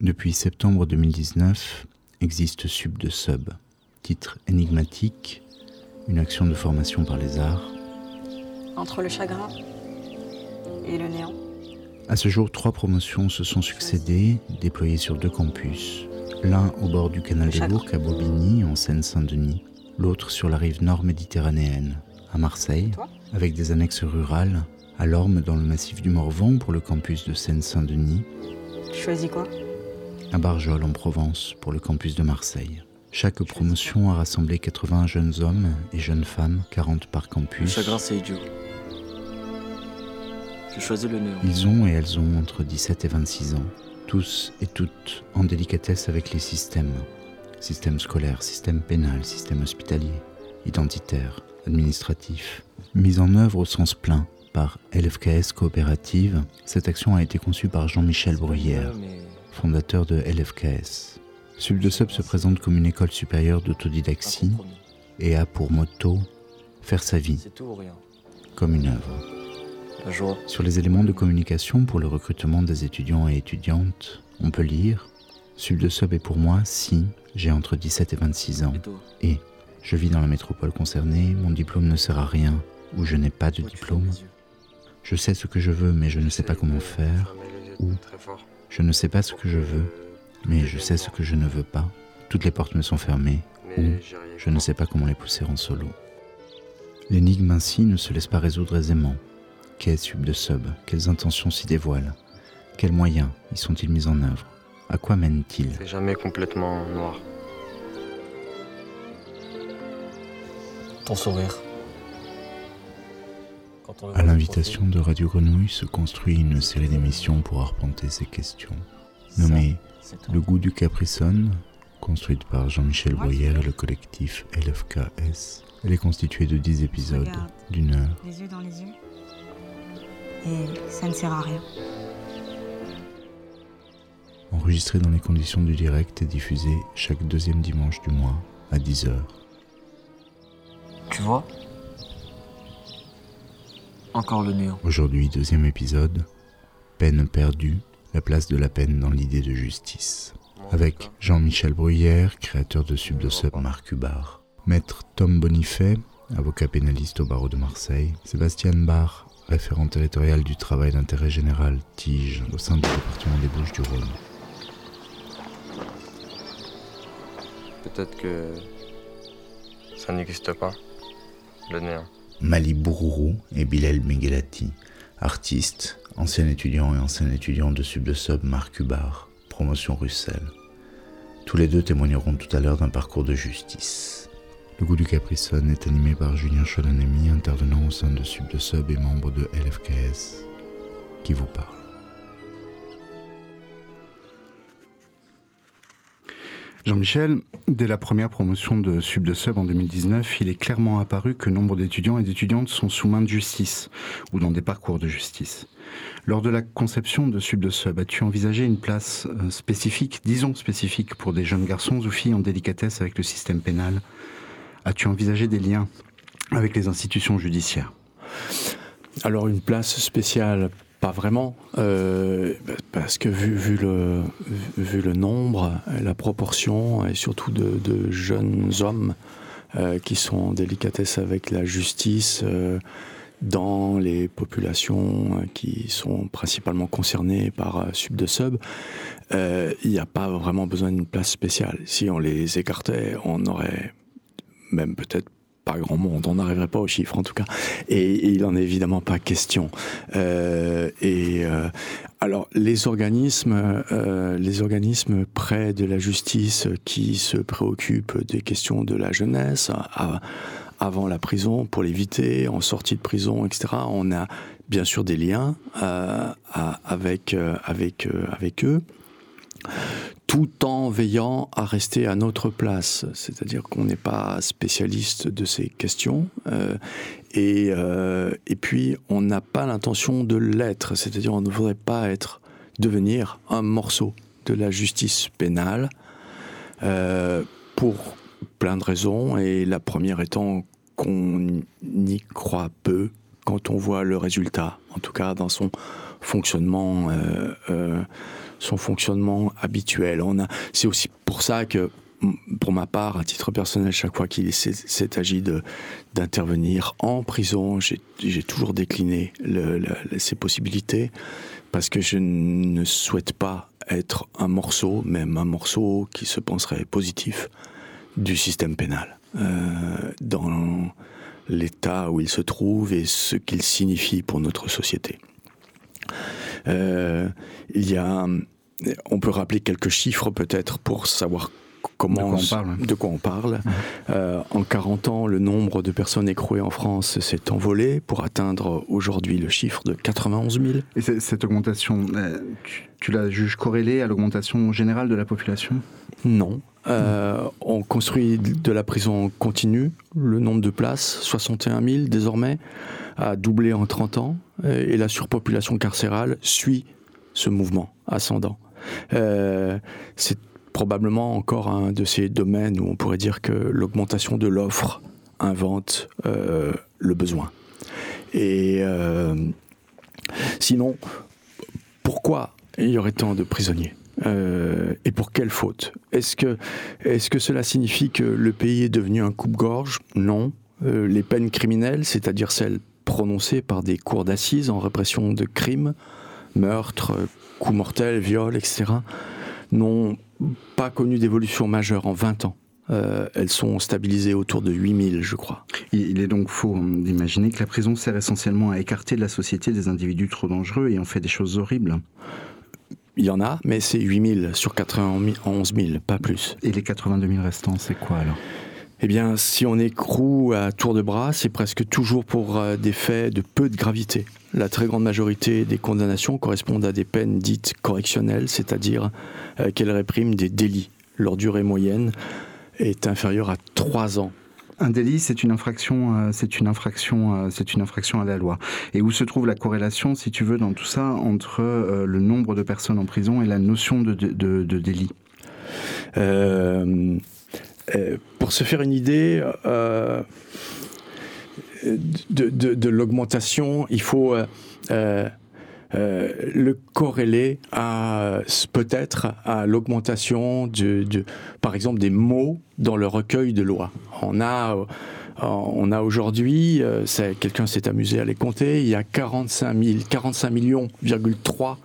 Depuis septembre 2019, existe Sub de Sub, titre énigmatique, une action de formation par les arts. Entre le chagrin et le néant. À ce jour, trois promotions se sont succédées, déployées sur deux campus. L'un au bord du canal de Bourg à Bobigny, en Seine-Saint-Denis, l'autre sur la rive nord méditerranéenne, à Marseille, avec des annexes rurales, à Lorme dans le massif du Morvan pour le campus de Seine-Saint-Denis. Tu choisis quoi? À Barjol en Provence pour le campus de Marseille. Chaque promotion a rassemblé 80 jeunes hommes et jeunes femmes, 40 par campus. Le chagrin, c'est idiot. Je choisis le néant. Ils ont et elles ont entre 17 et 26 ans, tous et toutes en délicatesse avec les systèmes. Système scolaire, système pénal, système hospitalier, identitaire, administratif. Mise en œuvre au sens plein par LFKS Coopérative, cette action a été conçue par Jean-Michel Bruyère, fondateur de LFKS. Sub de Sub se présente comme une école supérieure d'autodidaxie et a pour motto faire sa vie comme une œuvre. Sur les éléments de communication pour le recrutement des étudiants et étudiantes, on peut lire Sub de Sub est pour moi si j'ai entre 17 et 26 ans et je vis dans la métropole concernée, mon diplôme ne sert à rien ou je n'ai pas de diplôme. Je sais ce que je veux mais je ne sais pas comment faire ou je ne sais pas ce que je veux mais je sais ce que je ne veux pas. Toutes les portes me sont fermées ou je ne sais pas comment les pousser en solo. L'énigme ainsi ne se laisse pas résoudre aisément. Qu'est Sub de Sub Quelles intentions s'y dévoilent Quels moyens y sont-ils mis en œuvre À quoi mènent-ils? C'est jamais complètement noir. Ton sourire. À l'invitation de Radio Grenouille se construit une série d'émissions pour arpenter ces questions, nommée Le goût du Caprisson, construite par Jean-Michel Bruyère et le collectif LFKS. Elle est constituée de 10 épisodes d'une heure. Les yeux dans les yeux. Et ça ne sert à rien. Enregistrée dans les conditions du direct et diffusée chaque deuxième dimanche du mois à 10h. Tu vois? Encore le néant. Aujourd'hui, deuxième épisode, Peine perdue, la place de la peine dans l'idée de justice. Avec Jean-Michel Bruyère, créateur de Sub de Sub, Marc Hubar. Maître Tom Bonifay, avocat pénaliste au barreau de Marseille. Sébastien Barr, référent territorial du travail d'intérêt général Tige au sein du département des Bouches-du-Rhône. Peut-être que ça n'existe pas, le néant. Mali Bourourou et Bilal Meghelati, artistes, ancien étudiant et ancien étudiant de Sub de Sub Marc Hubar, promotion Russell. Tous les deux témoigneront tout à l'heure d'un parcours de justice. Le goût du Caprisson est animé par Julien Cholanemi, intervenant au sein de Sub de Sub et membre de LFKS, qui vous parle. Jean-Michel, dès la première promotion de Sub de Sub en 2019, il est clairement apparu que nombre d'étudiants et d'étudiantes sont sous main de justice ou dans des parcours de justice. Lors de la conception de Sub de Sub, as-tu envisagé une place euh, spécifique, disons spécifique, pour des jeunes garçons ou filles en délicatesse avec le système pénal? As-tu envisagé des liens avec les institutions judiciaires? Alors une place spéciale, pas vraiment, euh, parce que vu, le, nombre, la proportion, et surtout de, jeunes hommes euh, qui sont en délicatesse avec la justice, euh, dans les populations qui sont principalement concernées par sub de sub, il n'y a pas vraiment besoin d'une place spéciale. Si on les écartait, on aurait même peut-être pas grand monde, on n'arriverait pas aux chiffres en tout cas. Et, il en est évidemment pas question. Euh, et euh, alors les organismes, euh, les organismes près de la justice qui se préoccupent des questions de la jeunesse. Avant la prison pour l'éviter, en sortie de prison, etc. On a bien sûr des liens avec, avec, avec eux, tout en veillant à rester à notre place. C'est-à-dire qu'on n'est pas spécialiste de ces questions. et, et puis, on n'a pas l'intention de l'être. C'est-à-dire, on ne voudrait pas être, devenir un morceau de la justice pénale pour plein de raisons, et la première étant qu'on y croit peu quand on voit le résultat, en tout cas dans son fonctionnement, son fonctionnement habituel. On a, c'est aussi pour ça que pour ma part, à titre personnel, chaque fois qu'il s'est agi d'intervenir en prison, j'ai toujours décliné ces possibilités parce que je ne souhaite pas être un morceau, même un morceau qui se penserait positif du système pénal euh, dans l'état où il se trouve et ce qu'il signifie pour notre société. Euh, il y a, on peut rappeler quelques chiffres peut-être pour savoir comment, de quoi on parle. Euh, en 40 ans, le nombre de personnes écrouées en France s'est envolé pour atteindre aujourd'hui le chiffre de 91 000. Et cette augmentation, euh, tu, la juges corrélée à l'augmentation générale de la population? Non. Euh, on construit de la prison continue. Le nombre de places, 61 000 désormais, a doublé en 30 ans. Et la surpopulation carcérale suit ce mouvement ascendant. c'est probablement encore un de ces domaines où on pourrait dire que l'augmentation de l'offre invente euh, le besoin. Et euh, sinon, pourquoi il y aurait tant de prisonniers euh, et pour quelle faute? Est-ce que, est que cela signifie que le pays est devenu un coupe-gorge? Non. les peines criminelles, c'est-à-dire celles prononcées par des cours d'assises en répression de crimes, meurtres, coups mortels, viols, etc., n'ont pas connu d'évolution majeure en 20 ans. Euh, elles sont stabilisées autour de 8000, je crois. Il est donc faux d'imaginer que la prison sert essentiellement à écarter de la société des individus trop dangereux et en fait des choses horribles. Il y en a, mais c'est 8000 sur 91 000, pas plus. Et les 82 000 restants, c'est quoi alors? Eh bien, si on écroue à tour de bras, c'est presque toujours pour euh, des faits de peu de gravité. La très grande majorité des condamnations correspondent à des peines dites correctionnelles, c'est-à-dire euh, qu'elles répriment des délits. Leur durée moyenne est inférieure à trois ans. Un délit, c'est une infraction, euh, c'est une infraction, c'est une infraction à la loi. Et où se trouve la corrélation, si tu veux, dans tout ça, entre le nombre de personnes en prison et la notion de, de délit? Euh, pour se faire une idée euh, de, l'augmentation, il faut euh, le corréler à peut-être à l'augmentation de, par exemple des mots dans le recueil de loi. On a on a aujourd'hui, quelqu'un s'est amusé à les compter, il y a 45 45 millions, 3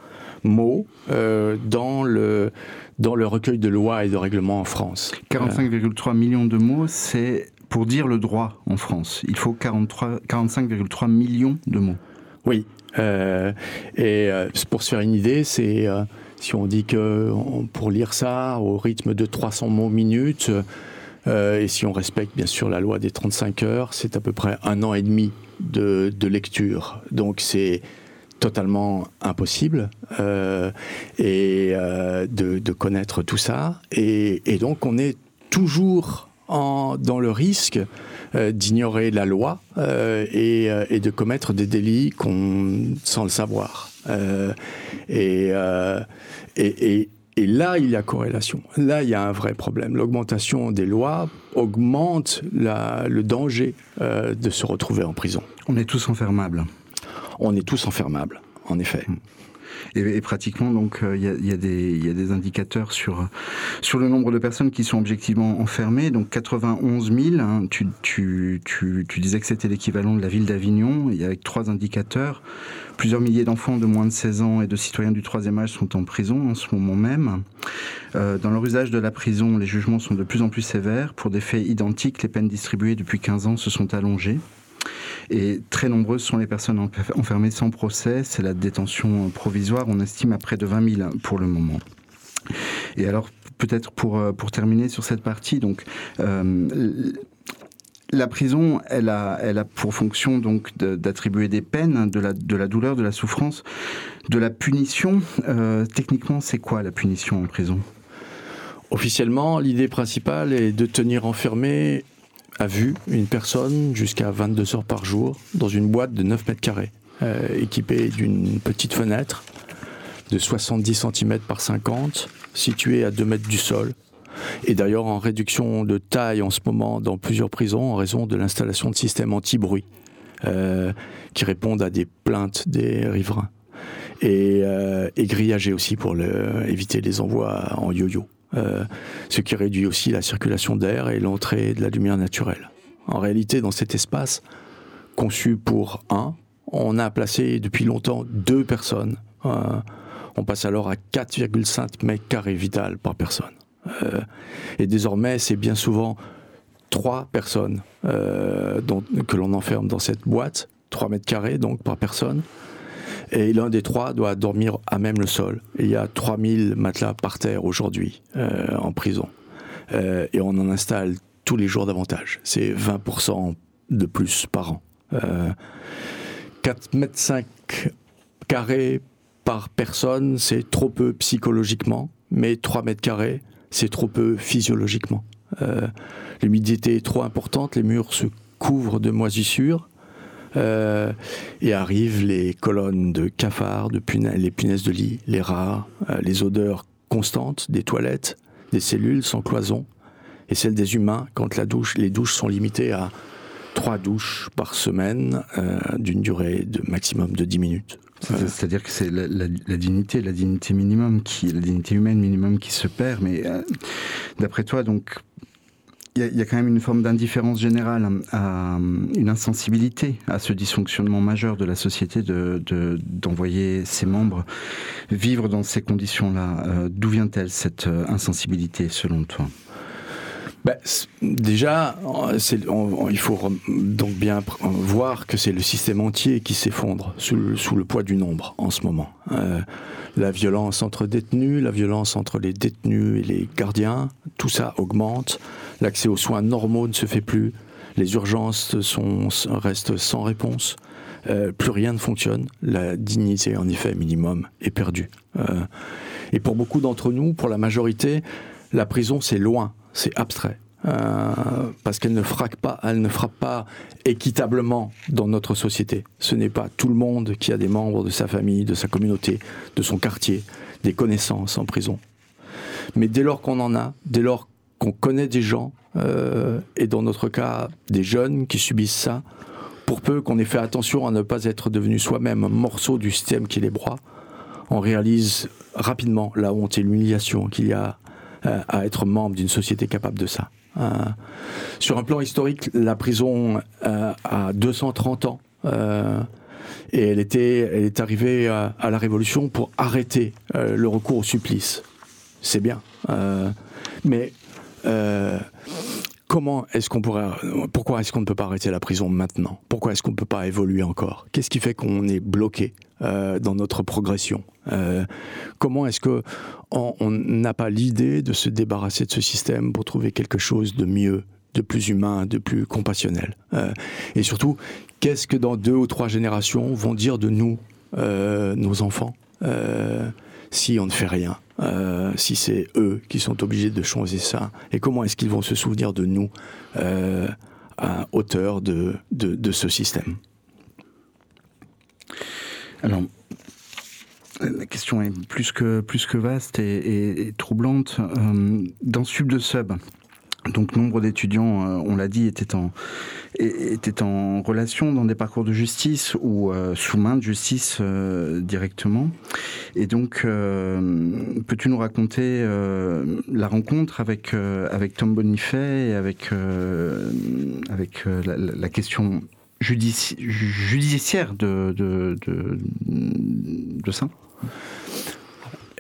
mots dans le dans le recueil de lois et de règlements en France. 45,3 millions de mots, c'est pour dire le droit en France. Il faut 45,3 millions de mots. Oui. Euh, et euh, pour se faire une idée, c'est euh, si on dit que pour lire ça au rythme de 300 mots minutes, et si on respecte bien sûr la loi des 35 heures, c'est à peu près un an et demi de, de lecture. Donc c'est totalement impossible euh, et euh, de, connaître tout ça. Et, donc on est toujours dans le risque euh, d'ignorer la loi et, de commettre des délits sans le savoir. Et, là, il y a corrélation. Là, il y a un vrai problème. L'augmentation des lois augmente le danger de se retrouver en prison. On est tous enfermables on est tous enfermables, en effet. Et, pratiquement, donc, il y, a, des indicateurs sur, le nombre de personnes qui sont objectivement enfermées. Donc, 91 000, hein, tu, disais que c'était l'équivalent de la ville d'Avignon, y avec trois indicateurs. Plusieurs milliers d'enfants de moins de 16 ans et de citoyens du troisième âge sont en prison en ce moment même. Euh, dans leur usage de la prison, les jugements sont de plus en plus sévères. Pour des faits identiques, les peines distribuées depuis 15 ans se sont allongées. Et très nombreuses sont les personnes enfermées sans procès. C'est la détention provisoire. On estime à près de 20 000 pour le moment. Et alors, peut-être pour, euh, pour terminer sur cette partie, donc, euh, la prison, elle a, elle a pour fonction donc d'attribuer des peines, de la, de la douleur, de la souffrance, de la punition. Euh, techniquement, c'est quoi la punition en prison? Officiellement, l'idée principale est de tenir enfermé a vu une personne jusqu'à 22 heures par jour dans une boîte de 9 mètres carrés, euh, équipée d'une petite fenêtre de 70 cm par 50, située à 2 mètres du sol, et d'ailleurs en réduction de taille en ce moment dans plusieurs prisons en raison de l'installation de systèmes anti-bruit. qui répondent à des plaintes des riverains. Et, et grillagés aussi pour éviter les envois en yo-yo. Ce qui réduit aussi la circulation d'air et l'entrée de la lumière naturelle. En réalité, dans cet espace, conçu pour un, on a placé depuis longtemps deux personnes. Euh, on passe alors à 4,5 mètres carrés vital par personne. Euh, et désormais, c'est bien souvent trois personnes euh, que l'on enferme dans cette boîte, 3 mètres carrés donc par personne. Et l'un des trois doit dormir à même le sol. il y a 3000 matelas par terre aujourd'hui en prison. et on en installe tous les jours davantage. C'est 20% de plus par an. 4 mètres 5 carrés par personne, c'est trop peu psychologiquement, mais 3 mètres carrés, c'est trop peu physiologiquement. Euh, l'humidité est trop importante, les murs se couvrent de moisissures, euh, et arrivent les colonnes de cafards, de les punaises de lit, les rats, euh, les odeurs constantes des toilettes, des cellules sans cloison, et celles des humains quand la douche, les douches sont limitées à trois douches par semaine euh, d'une durée de maximum de 10 minutes. C'est-à-dire que c'est la, dignité, la dignité minimum qui, la dignité humaine minimum qui se perd. Mais d'après toi, donc, il y, a quand même une forme d'indifférence générale, à, une insensibilité à ce dysfonctionnement majeur de la société d'envoyer de, ses membres vivre dans ces conditions-là. Euh, d'où vient-elle cette insensibilité selon toi? Bah, déjà, il faut donc bien voir que c'est le système entier qui s'effondre sous, le poids du nombre en ce moment. Euh, la violence entre détenus, la violence entre les détenus et les gardiens, tout ça augmente. L'accès aux soins normaux ne se fait plus. Les urgences restent sans réponse. Euh, plus rien ne fonctionne. La dignité, en effet, minimum, est perdue. Euh, et pour beaucoup d'entre nous, pour la majorité, la prison, c'est loin c'est abstrait. Euh, parce qu'elle ne frappe pas, elle ne frappe pas équitablement dans notre société. Ce n'est pas tout le monde qui a des membres de sa famille, de sa communauté, de son quartier, des connaissances en prison. Mais dès lors qu'on en a, dès lors qu'on connaît des gens, euh, et dans notre cas des jeunes qui subissent ça, pour peu qu'on ait fait attention à ne pas être devenu soi-même un morceau du système qui les broie, on réalise rapidement la honte et l'humiliation qu'il y a euh, à être membre d'une société capable de ça. Euh, sur un plan historique, la prison a 230 ans. et elle, était, elle est arrivée à, la Révolution pour arrêter le recours au supplice. C'est bien. mais comment est-ce qu'on pourrait, pourquoi est-ce qu'on ne peut pas arrêter la prison maintenant? Pourquoi est-ce qu'on ne peut pas évoluer encore? Qu'est-ce qui fait qu'on est bloqué euh, dans notre progression? Euh, Comment est-ce que on n'a pas l'idée de se débarrasser de ce système pour trouver quelque chose de mieux, de plus humain, de plus compassionnel? Euh, Et surtout, qu'est-ce que dans deux ou trois générations vont dire de nous, nos enfants, si on ne fait rien euh, si c'est eux qui sont obligés de changer ça Et comment est-ce qu'ils vont se souvenir de nous euh, à hauteur de, ce système? Alors, la question est plus que, plus que vaste et, troublante. Euh, dans Sub de Sub, donc nombre d'étudiants, euh, on l'a dit, étaient en, relation dans des parcours de justice ou euh, sous main de justice euh, directement. Et donc, peux-tu nous raconter la rencontre avec, Tom Bonifay et avec, la, question judiciaire de, de, de, de ça?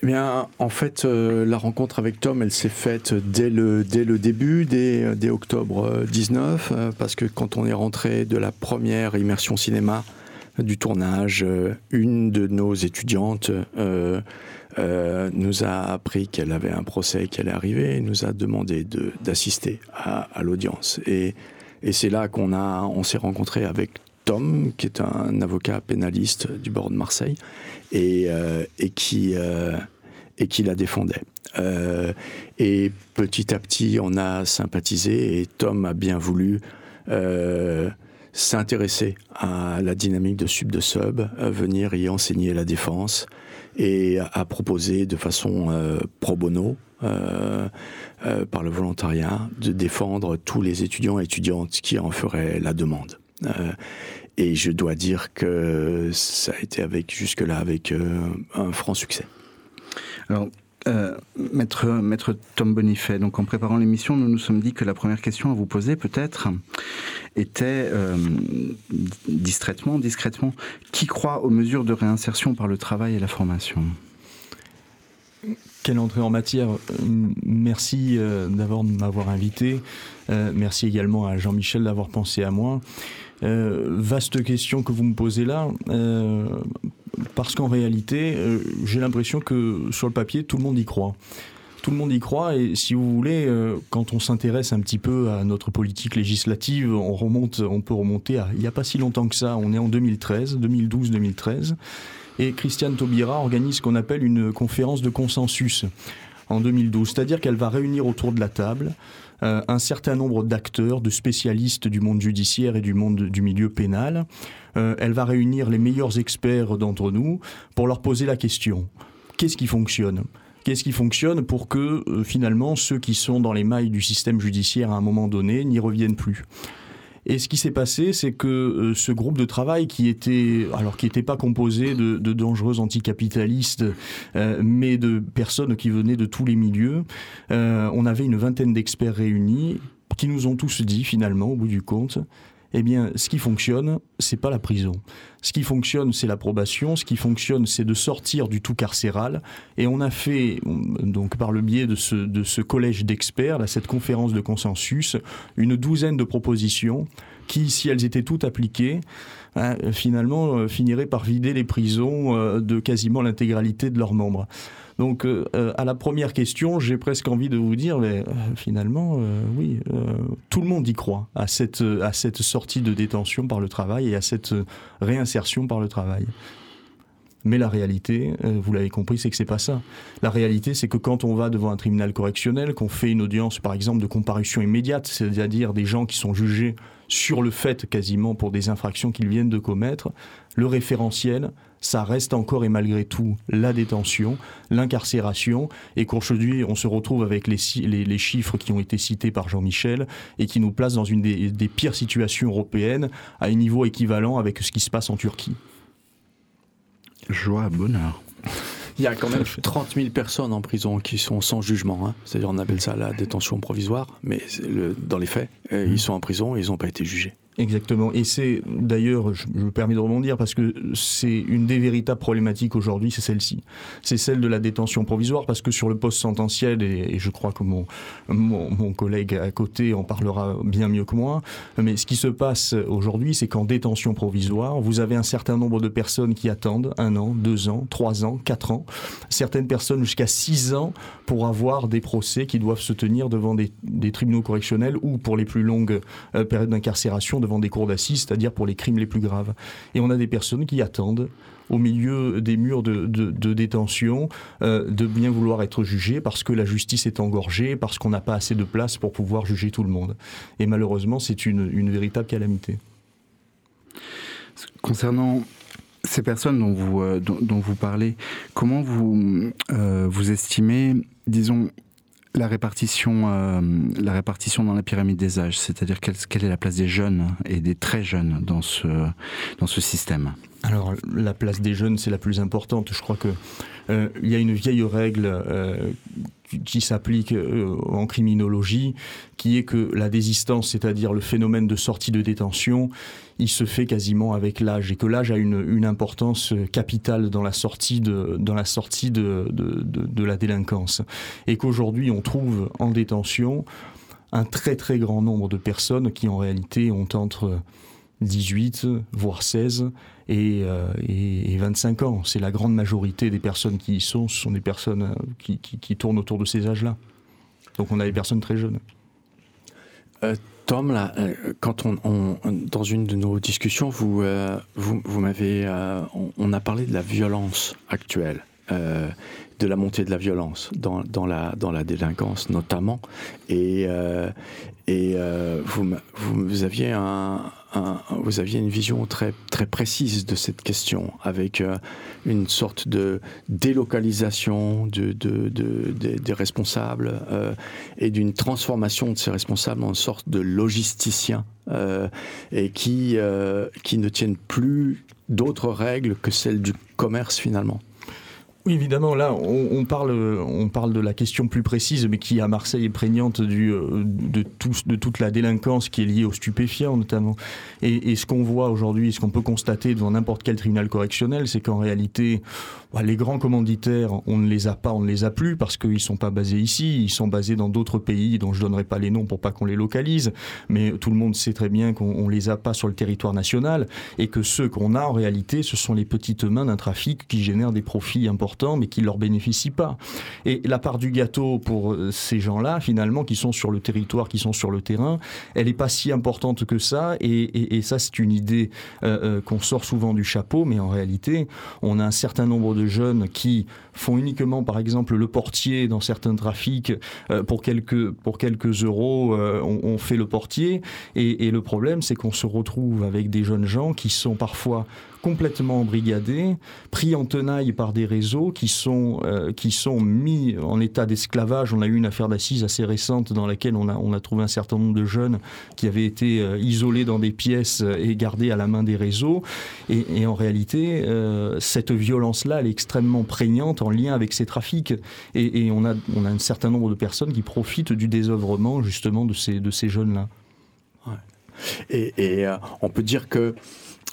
Eh bien, en fait, euh, la rencontre avec Tom, elle s'est faite dès le, dès le début, dès, dès octobre 19, euh, parce que quand on est rentré de la première immersion cinéma du tournage, euh, une de nos étudiantes nous a appris qu'elle avait un procès qui allait arriver et nous a demandé d'assister à, à l'audience. Et, et c'est là qu'on on s'est rencontré avec Tom, qui est un avocat pénaliste du barreau de Marseille, et, et qui, et qui la défendait. Euh, et petit à petit, on a sympathisé et Tom a bien voulu euh, s'intéresser à la dynamique de Sub de Sub, venir y enseigner la défense et a proposé de façon euh, pro bono, par le volontariat, de défendre tous les étudiants et étudiantes qui en feraient la demande. et je dois dire que ça a été jusque-là avec un franc succès. Alors, euh, maître, Tom Bonifay, donc en préparant l'émission, nous nous sommes dit que la première question à vous poser, peut-être, était euh, distraitement, discrètement, qui croit aux mesures de réinsertion par le travail et la formation? Quelle entrée en matière? Merci euh, d'abord de m'avoir invité. merci également à Jean-Michel d'avoir pensé à moi. vaste question que vous me posez là parce qu'en réalité, euh, j'ai l'impression que sur le papier, tout le monde y croit. Tout le monde y croit et si vous voulez, euh, quand on s'intéresse un petit peu à notre politique législative, on remonte, on peut remonter à il n'y a pas si longtemps que ça. On est en 2013, 2012-2013, et Christiane Taubira organise ce qu'on appelle une conférence de consensus en 2012, c'est-à-dire qu'elle va réunir autour de la table euh, un certain nombre d'acteurs, de spécialistes du monde judiciaire et du monde du milieu pénal. Euh, elle va réunir les meilleurs experts d'entre nous pour leur poser la question. Qu'est-ce qui fonctionne? Qu'est-ce qui fonctionne pour que euh, finalement ceux qui sont dans les mailles du système judiciaire à un moment donné n'y reviennent plus? Et ce qui s'est passé, c'est que euh, ce groupe de travail qui était, alors qui n'était pas composé de, dangereux anticapitalistes, euh, mais de personnes qui venaient de tous les milieux, euh, on avait une vingtaine d'experts réunis qui nous ont tous dit finalement, au bout du compte, eh bien, ce qui fonctionne, c'est pas la prison. Ce qui fonctionne, c'est l'approbation. Ce qui fonctionne, c'est de sortir du tout carcéral. Et on a fait, donc par le biais de ce, collège d'experts, cette conférence de consensus, une douzaine de propositions qui, si elles étaient toutes appliquées, hein, finalement, euh, finiraient par vider les prisons euh, de quasiment l'intégralité de leurs membres. Donc, euh, euh, à la première question, j'ai presque envie de vous dire, mais euh, finalement, oui, tout le monde y croit à cette, à cette sortie de détention par le travail et à cette réinsertion par le travail. Mais la réalité, vous l'avez compris, c'est que c'est pas ça. La réalité, c'est que quand on va devant un tribunal correctionnel, qu'on fait une audience, par exemple, de comparution immédiate, c'est-à-dire des gens qui sont jugés sur le fait quasiment pour des infractions qu'ils viennent de commettre, le référentiel, ça reste encore et malgré tout la détention, l'incarcération, et qu'aujourd'hui on se retrouve avec les, les, chiffres qui ont été cités par Jean-Michel et qui nous placent dans une des, des pires situations européennes à un niveau équivalent avec ce qui se passe en Turquie. Joie, bonheur. Il y a quand même 30 000 personnes en prison qui sont sans jugement. Hein. C'est-à-dire, on appelle ça la détention provisoire, mais le, dans les faits, euh, ils sont en prison et ils n'ont pas été jugés. Exactement. Et c'est d'ailleurs, je, me permets de rebondir parce que c'est une des véritables problématiques aujourd'hui, c'est celle-ci. C'est celle de la détention provisoire parce que sur le poste sententiel, et, je crois que mon, mon, collègue à côté en parlera bien mieux que moi, mais ce qui se passe aujourd'hui, c'est qu'en détention provisoire, vous avez un certain nombre de personnes qui attendent un an, deux ans, trois ans, quatre ans, certaines personnes jusqu'à six ans pour avoir des procès qui doivent se tenir devant des, des tribunaux correctionnels ou pour les plus longues euh, périodes d'incarcération devant des cours d'assises, c'est-à-dire pour les crimes les plus graves. Et on a des personnes qui attendent au milieu des murs de, détention, euh, de bien vouloir être jugées parce que la justice est engorgée, parce qu'on n'a pas assez de place pour pouvoir juger tout le monde. Et malheureusement, c'est une, véritable calamité. Concernant ces personnes dont vous, euh, dont, vous parlez, comment vous, euh, vous estimez, disons, la répartition, euh, la répartition dans la pyramide des âges, c'est-à-dire quelle, quelle, est la place des jeunes et des très jeunes dans ce, dans ce système Alors la place des jeunes, c'est la plus importante. Je crois que euh, il y a une vieille règle euh, qui s'applique euh, en criminologie, qui est que la désistance, c'est-à-dire le phénomène de sortie de détention, il se fait quasiment avec l'âge et que l'âge a une, une, importance capitale dans la sortie de, dans la, sortie de, de, de, de la délinquance. Et qu'aujourd'hui, on trouve en détention un très très grand nombre de personnes qui en réalité ont entre 18, voire 16 et, 25 euh, ans. C'est la grande majorité des personnes qui y sont, ce sont des personnes euh, qui, qui, tournent autour de ces âges-là. Donc on a des personnes très jeunes. Euh, Tom, là, quand on, dans une de nos discussions, vous, vous, vous m'avez, on, a parlé de la violence actuelle de la montée de la violence dans, dans, la, dans la délinquance notamment. Et, et vous, vous, aviez un, vous aviez une vision très, très précise de cette question, avec euh, une sorte de délocalisation de, de, des responsables euh, et d'une transformation de ces responsables en sorte de logisticiens euh, et qui, qui ne tiennent plus d'autres règles que celles du commerce finalement. Oui, évidemment, là, on, parle, on parle de la question plus précise, mais qui à Marseille est prégnante du, euh, de, de toute la délinquance qui est liée aux stupéfiants, notamment. Et, ce qu'on voit aujourd'hui, ce qu'on peut constater devant n'importe quel tribunal correctionnel, c'est qu'en réalité, bah, les grands commanditaires, on ne les a pas, on ne les a plus, parce qu'ils ne sont pas basés ici, ils sont basés dans d'autres pays dont je ne donnerai pas les noms pour pas qu'on les localise, mais tout le monde sait très bien qu'on ne les a pas sur le territoire national, et que ceux qu'on a, en réalité, ce sont les petites mains d'un trafic qui génèrent des profits importants mais qui ne leur bénéficient pas. Et la part du gâteau pour euh, ces gens-là, finalement, qui sont sur le territoire, qui sont sur le terrain, elle n'est pas si importante que ça. Et, ça, c'est une idée euh, euh, qu'on sort souvent du chapeau, mais en réalité, on a un certain nombre de jeunes qui font uniquement, par exemple, le portier dans certains trafics pour quelques pour quelques euros, on, fait le portier. Et, le problème, c'est qu'on se retrouve avec des jeunes gens qui sont parfois complètement embrigadés, pris en tenaille par des réseaux qui sont, euh, qui sont mis en état d'esclavage. On a eu une affaire d'assises assez récente dans laquelle on a, on a trouvé un certain nombre de jeunes qui avaient été euh, isolés dans des pièces et gardés à la main des réseaux. Et, en réalité, euh, cette violence-là, elle est extrêmement prégnante en lien avec ces trafics. Et, on, a, on a un certain nombre de personnes qui profitent du désœuvrement justement de ces, de ces jeunes-là. Et, et on peut dire que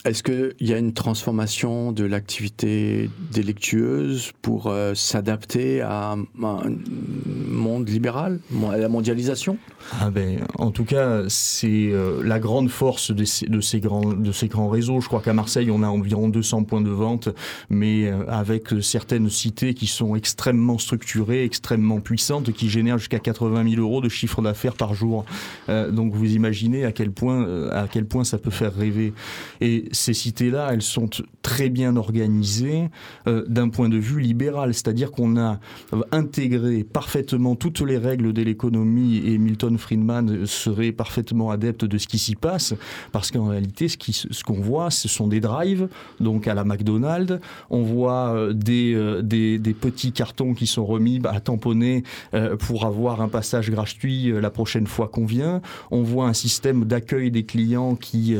est-ce qu'il y a une transformation de l'activité délictueuse pour euh, s'adapter à un monde libéral, à la mondialisation? Ah ben, En tout cas, c'est euh, la grande force de ces, grands, réseaux. Je crois qu'à Marseille, on a environ 200 points de vente, mais euh, avec certaines cités qui sont extrêmement structurées, extrêmement puissantes, qui génèrent jusqu'à 80 000 euros de chiffre d'affaires par jour. donc vous imaginez à quel, point, ça peut faire rêver. Ces cités-là, elles sont très bien organisées euh, d'un point de vue libéral, c'est-à-dire qu'on a intégré parfaitement toutes les règles de l'économie et Milton Friedman serait parfaitement adepte de ce qui s'y passe, parce qu'en réalité, ce qu'on voit, ce sont des drives, donc à la McDonald's, on voit euh, des, euh, des, petits cartons qui sont remis à tamponner pour avoir un passage gratuit la prochaine fois qu'on vient, on voit un système d'accueil des clients qui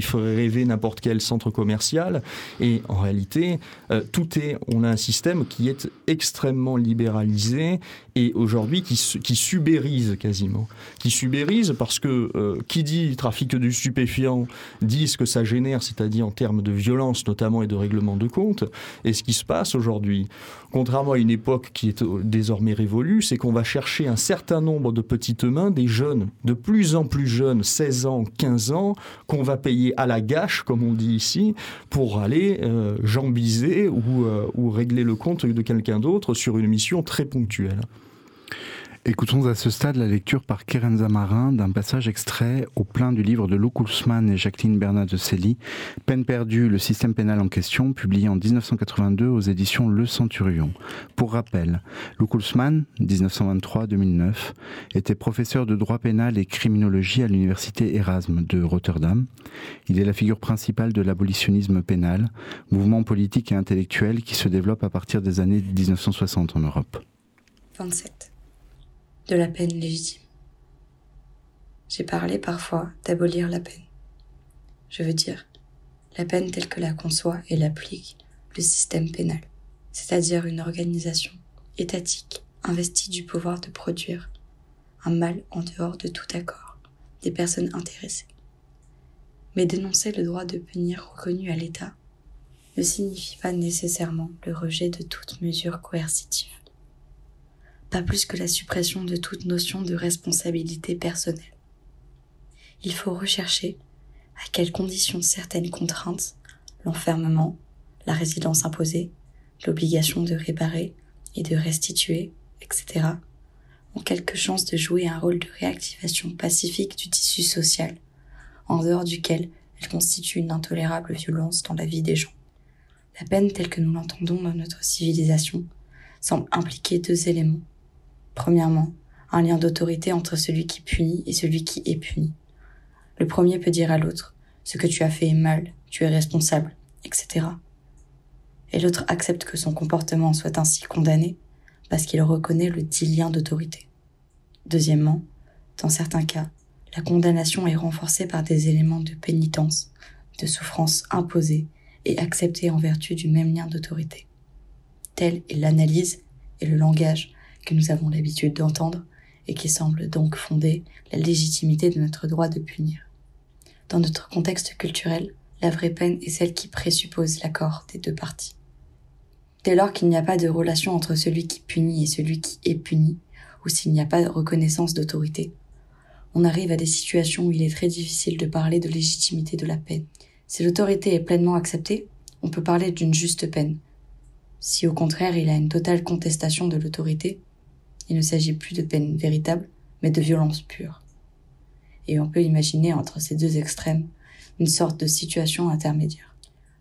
ferait rêver n'importe n'importe quel centre commercial. Et en réalité, euh, tout est, on a un système qui est extrêmement libéralisé et aujourd'hui qui, qui subérise quasiment. Qui subérise parce que euh, qui dit trafic de stupéfiants dit ce que ça génère, c'est-à-dire en termes de violence notamment et de règlement de compte. Et ce qui se passe aujourd'hui, contrairement à une époque qui est euh, désormais révolue, c'est qu'on va chercher un certain nombre de petites mains, des jeunes, de plus en plus jeunes, 16 ans, 15 ans, qu'on va payer à la gâche, comme on dit ici, pour aller euh, jambiser ou, ou régler le compte de quelqu'un d'autre sur une mission très ponctuelle. Écoutons à ce stade la lecture par Kerenza Marin d'un passage extrait au plein du livre de Lou Koulsman et Jacqueline Bernat de Célie, Peine perdue, le système pénal en question, publié en 1982 aux éditions Le Centurion. Pour rappel, Lou Koulsman, 1923-2009, était professeur de droit pénal et criminologie à l'université Erasme de Rotterdam. Il est la figure principale de l'abolitionnisme pénal, mouvement politique et intellectuel qui se développe à partir des années 1960 en Europe. 27 de la peine légitime. J'ai parlé parfois d'abolir la peine. Je veux dire, la peine telle que la conçoit et l'applique le système pénal, c'est-à-dire une organisation étatique investie du pouvoir de produire un mal en dehors de tout accord des personnes intéressées. Mais dénoncer le droit de punir reconnu à l'État ne signifie pas nécessairement le rejet de toute mesure coercitive pas plus que la suppression de toute notion de responsabilité personnelle. Il faut rechercher à quelles conditions certaines contraintes, l'enfermement, la résidence imposée, l'obligation de réparer et de restituer, etc., ont quelque chance de jouer un rôle de réactivation pacifique du tissu social, en dehors duquel elles constituent une intolérable violence dans la vie des gens. La peine telle que nous l'entendons dans notre civilisation semble impliquer deux éléments. Premièrement, un lien d'autorité entre celui qui punit et celui qui est puni. Le premier peut dire à l'autre, ce que tu as fait est mal, tu es responsable, etc. Et l'autre accepte que son comportement soit ainsi condamné parce qu'il reconnaît le dit lien d'autorité. Deuxièmement, dans certains cas, la condamnation est renforcée par des éléments de pénitence, de souffrance imposée et acceptée en vertu du même lien d'autorité. Telle est l'analyse et le langage que nous avons l'habitude d'entendre et qui semble donc fonder la légitimité de notre droit de punir. Dans notre contexte culturel, la vraie peine est celle qui présuppose l'accord des deux parties. Dès lors qu'il n'y a pas de relation entre celui qui punit et celui qui est puni, ou s'il n'y a pas de reconnaissance d'autorité, on arrive à des situations où il est très difficile de parler de légitimité de la peine. Si l'autorité est pleinement acceptée, on peut parler d'une juste peine. Si au contraire il a une totale contestation de l'autorité, il ne s'agit plus de peine véritable, mais de violence pure. Et on peut imaginer entre ces deux extrêmes une sorte de situation intermédiaire.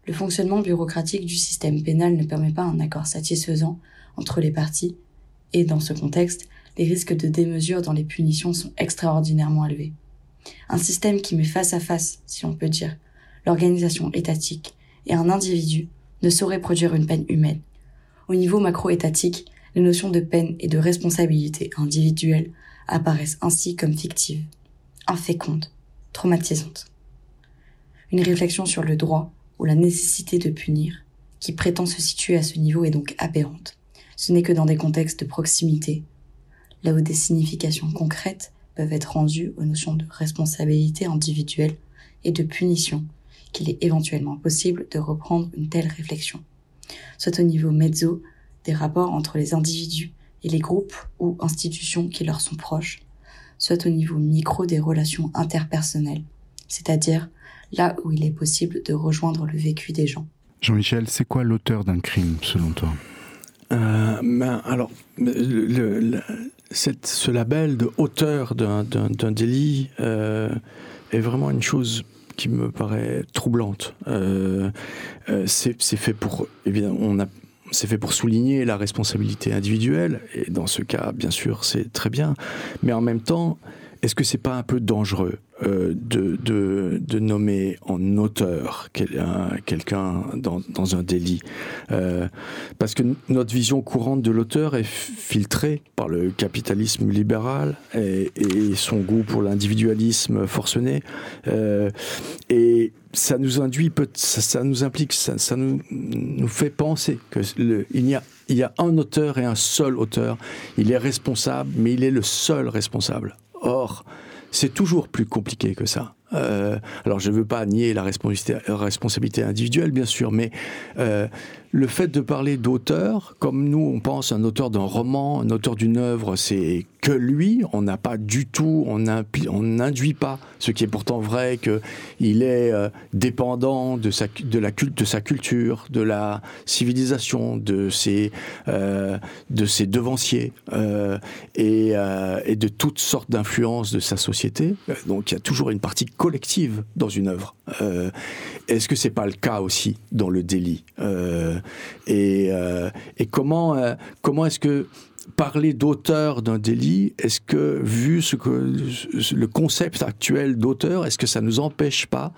Le fonctionnement bureaucratique du système pénal ne permet pas un accord satisfaisant entre les parties, et dans ce contexte, les risques de démesure dans les punitions sont extraordinairement élevés. Un système qui met face à face, si on peut dire, l'organisation étatique et un individu ne saurait produire une peine humaine. Au niveau macro-étatique, les notions de peine et de responsabilité individuelle apparaissent ainsi comme fictives, infécondes, traumatisantes. Une réflexion sur le droit ou la nécessité de punir, qui prétend se situer à ce niveau, est donc aberrante. Ce n'est que dans des contextes de proximité, là où des significations concrètes peuvent être rendues aux notions de responsabilité individuelle et de punition, qu'il est éventuellement possible de reprendre une telle réflexion, soit au niveau mezzo des rapports entre les individus et les groupes ou institutions qui leur sont proches, soit au niveau micro des relations interpersonnelles, c'est-à-dire là où il est possible de rejoindre le vécu des gens. Jean-Michel, c'est quoi l'auteur d'un crime selon toi? Euh, ben, alors, le, cette, ce label de auteur d'un délit euh, est vraiment une chose qui me paraît troublante. Euh, euh, c'est fait pour, évidemment, on a, c'est fait pour souligner la responsabilité individuelle, et dans ce cas, bien sûr, c'est très bien. Mais en même temps, est-ce que c'est pas un peu dangereux euh, de, de, de, nommer en auteur quelqu'un dans, dans, un délit euh, Parce que notre vision courante de l'auteur est filtrée par le capitalisme libéral et, son goût pour l'individualisme forcené. Euh, et ça nous induit, ça, ça nous implique, ça, ça, nous, nous fait penser que il y a il y a un auteur et un seul auteur. Il est responsable, mais il est le seul responsable. Or, c'est toujours plus compliqué que ça. Euh, alors, je ne veux pas nier la responsabilité, individuelle, bien sûr, mais euh, le fait de parler d'auteur, comme nous, on pense un auteur d'un roman, un auteur d'une œuvre, c'est que lui, on n'a pas du tout, on n'induit pas, ce qui est pourtant vrai, qu'il est euh, dépendant de, sa, la de sa culture, de la civilisation, de ses, de ses devanciers et, et, de toutes sortes d'influences de sa société. Donc il y a toujours une partie collective dans une œuvre. Est-ce que c'est pas le cas aussi dans le délit? Et, et, comment, comment est-ce que parler d'auteur d'un délit, est-ce que, vu ce que, le concept actuel d'auteur, est-ce que ça ne nous empêche pas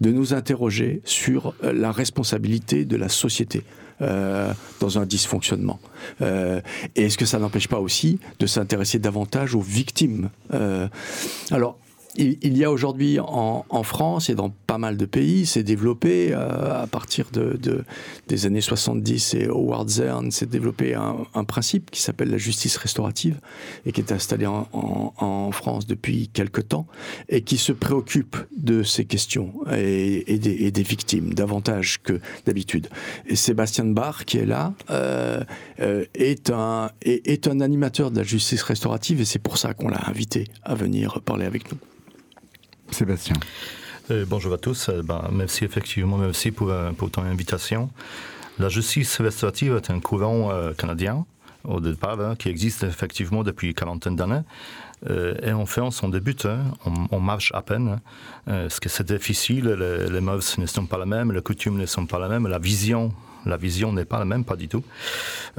de nous interroger sur euh, la responsabilité de la société euh, dans un dysfonctionnement? Euh, Et est-ce que ça n'empêche pas aussi de s'intéresser davantage aux victimes? Alors, il, y a aujourd'hui en, France et dans pas mal de pays, c'est développé euh, à partir de, des années 70 et Howard Zern s'est développé un, principe qui s'appelle la justice restaurative et qui est installé en, France depuis quelque temps et qui se préoccupe de ces questions et, des, victimes davantage que d'habitude. Et Sébastien Barr, qui est là, euh, euh, est un animateur de la justice restaurative et c'est pour ça qu'on l'a invité à venir parler avec nous. Sébastien. Euh, bonjour à tous. Euh, ben, merci effectivement, merci pour, euh, pour ton invitation. La justice restaurative est un courant canadien au départ, hein, qui existe effectivement depuis une quarantaine d'années. et en France, on débute, hein, on, marche à peine, hein. parce que c'est difficile, les, les mœurs ne sont pas les mêmes, les coutumes ne sont pas les mêmes, la vision la vision n'est pas la même, pas du tout,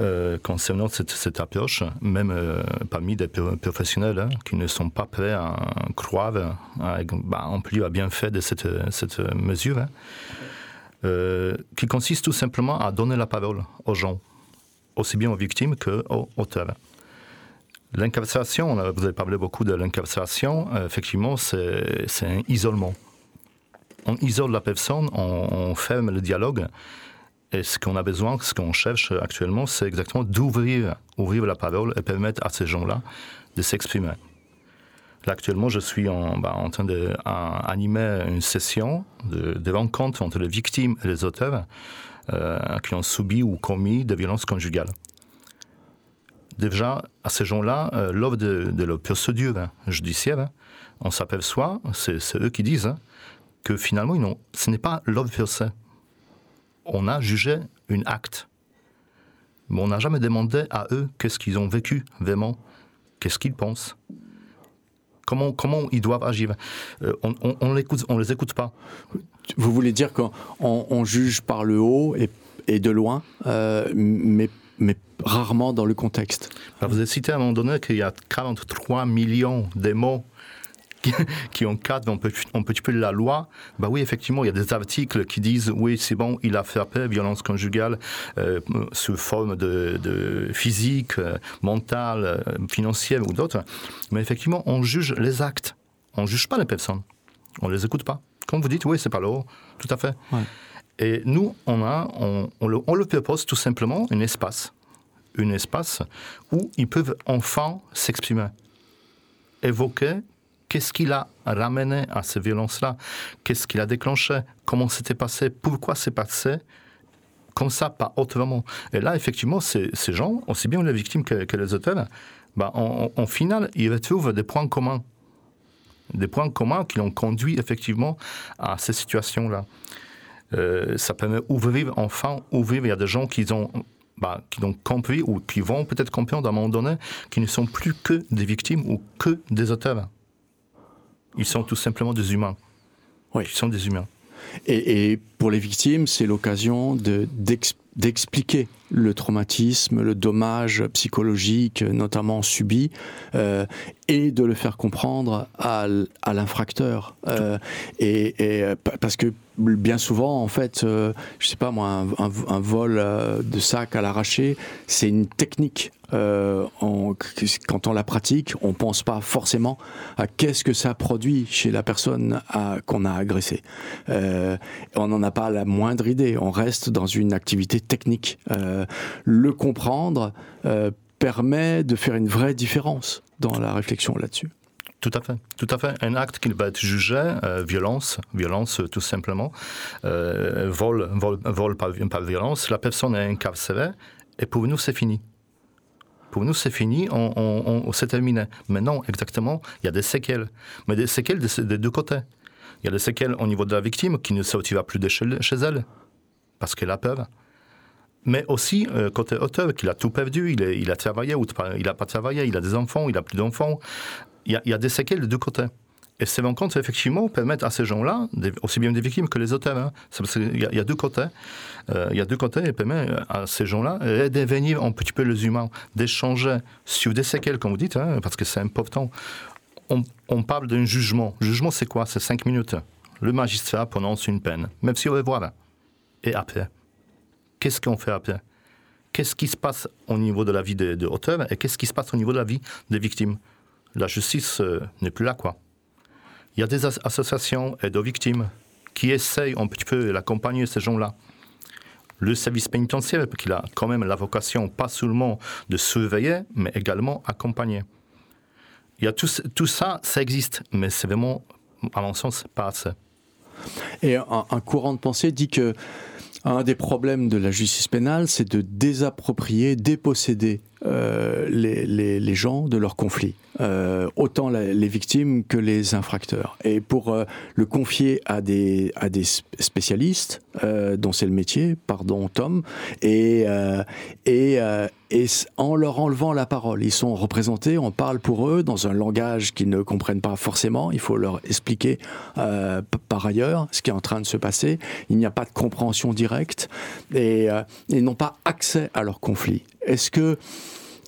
euh, concernant cette, approche, même euh, parmi des professionnels hein, qui ne sont pas prêts à croire bah, en plus à bien fait de cette, cette mesure, hein, euh, qui consiste tout simplement à donner la parole aux gens, aussi bien aux victimes qu'aux auteurs. L'incarcération, vous avez parlé beaucoup de l'incarcération, effectivement, c'est un isolement on isole la personne, on, ferme le dialogue. Et ce qu'on a besoin, ce qu'on cherche actuellement, c'est exactement d'ouvrir ouvrir la parole et permettre à ces gens-là de s'exprimer. Là, actuellement, je suis en, bah, train d'animer une session de, de, rencontre entre les victimes et les auteurs euh, qui ont subi ou commis des violences conjugales. Déjà, à ces gens-là, euh, de, de, leur procédure judiciaire, on s'aperçoit, c'est eux qui disent, hein, que finalement, ce n'est pas l'homme On a jugé un acte. Mais on n'a jamais demandé à eux qu'est-ce qu'ils ont vécu vraiment, qu'est-ce qu'ils pensent, comment, comment ils doivent agir. Euh, on ne on, les écoute pas. Vous voulez dire qu'on on juge par le haut et, et de loin, euh, mais, mais rarement dans le contexte. vous avez cité à un moment donné qu'il y a 43 millions de mots qui encadrent un, peu, un petit peu la loi, bah oui, effectivement, il y a des articles qui disent oui, c'est bon, il a frappé, violence conjugale euh, sous forme de, de physique, euh, mentale, euh, financière ou d'autres. Mais effectivement, on juge les actes. On ne juge pas les personnes. On ne les écoute pas. Comme vous dites, oui, c'est pas l'eau. Tout à fait. Et nous, on, a, on, on, le, on le propose tout simplement un espace. Un espace où ils peuvent enfin s'exprimer évoquer Qu'est-ce qui l'a ramené à ces violences-là Qu'est-ce qui l'a déclenché? Comment c'était passé? Pourquoi c'est passé comme ça, pas autrement? Et là, effectivement, ces, gens, aussi bien les victimes que, les auteurs, bah, en, ils retrouvent des points communs. Des points communs qui ont conduit effectivement à ces situations-là. Euh, ça permet d'ouvrir, enfin, ouvrir. Il y a des gens qui ont, bah, qui ont compris ou qui vont peut-être comprendre à un moment donné qui ne sont plus que des victimes ou que des auteurs. Ils sont tout simplement des humains. Oui. Ils sont des humains. Et, pour les victimes, c'est l'occasion d'expliquer le traumatisme, le dommage psychologique, notamment subi, euh, et de le faire comprendre à, l'infracteur. Euh, et, euh, parce que bien souvent, en fait, je sais pas moi, un vol de sac à l'arraché, c'est une technique euh, quand on la pratique, on pense pas forcément à qu'est-ce que ça produit chez la personne qu'on a agressée. Euh, on n'en a pas la moindre idée. On reste dans une activité technique. Euh, le comprendre permet de faire une vraie différence dans la réflexion là-dessus. Tout à fait, tout à fait. Un acte qui va être jugé, violence, violence tout simplement, vol, vol, vol par, violence, la personne est incarcérée, et pour nous c'est fini. Pour nous, c'est fini, on, on, terminé. Mais non, exactement, il y a des séquelles. Mais des séquelles des deux côtés. Il y a des séquelles au niveau de la victime qui ne sortira plus de chez, elle, parce qu'elle a peur. Mais aussi, euh, côté auteur, qu'il a tout perdu, il, a travaillé ou il n'a pas travaillé, il a des enfants, il n'a plus d'enfants. Il y, a, y, a, des séquelles de deux côtés. Et ces rencontres, effectivement, permettent à ces gens-là, aussi bien des victimes que les auteurs, hein, il, y a, deux côtés, euh, il y a deux côtés, et permet à ces gens-là de devenir un petit peu les humains, d'échanger sur des séquelles, comme vous dites, hein, parce que c'est important. On, parle d'un jugement. Le jugement, c'est quoi? C'est cinq minutes. Le magistrat prononce une peine, même si on veut voir. Et après Qu'est-ce qu'on fait après? Qu'est-ce qui se passe au niveau de la vie des de auteurs et qu'est-ce qui se passe au niveau de la vie des victimes? La justice euh, n'est plus là, quoi. Il y a des associations et de victimes qui essayent un petit peu d'accompagner ces gens-là. Le service pénitentiaire, qui a quand même la vocation pas seulement de surveiller, mais également accompagner. Il y a tout ça, ça existe, mais c'est vraiment, à mon sens, pas assez. Et un, courant de pensée dit que un des problèmes de la justice pénale, c'est de désapproprier, déposséder les, les, gens de leur conflit. autant les victimes que les infracteurs. Et pour le confier à des, à des spécialistes, dont c'est le métier, pardon Tom, et, et, et en leur enlevant la parole. Ils sont représentés, on parle pour eux dans un langage qu'ils ne comprennent pas forcément. Il faut leur expliquer euh, par ailleurs ce qui est en train de se passer. Il n'y a pas de compréhension directe et euh, ils n'ont pas accès à leur conflit. Est-ce que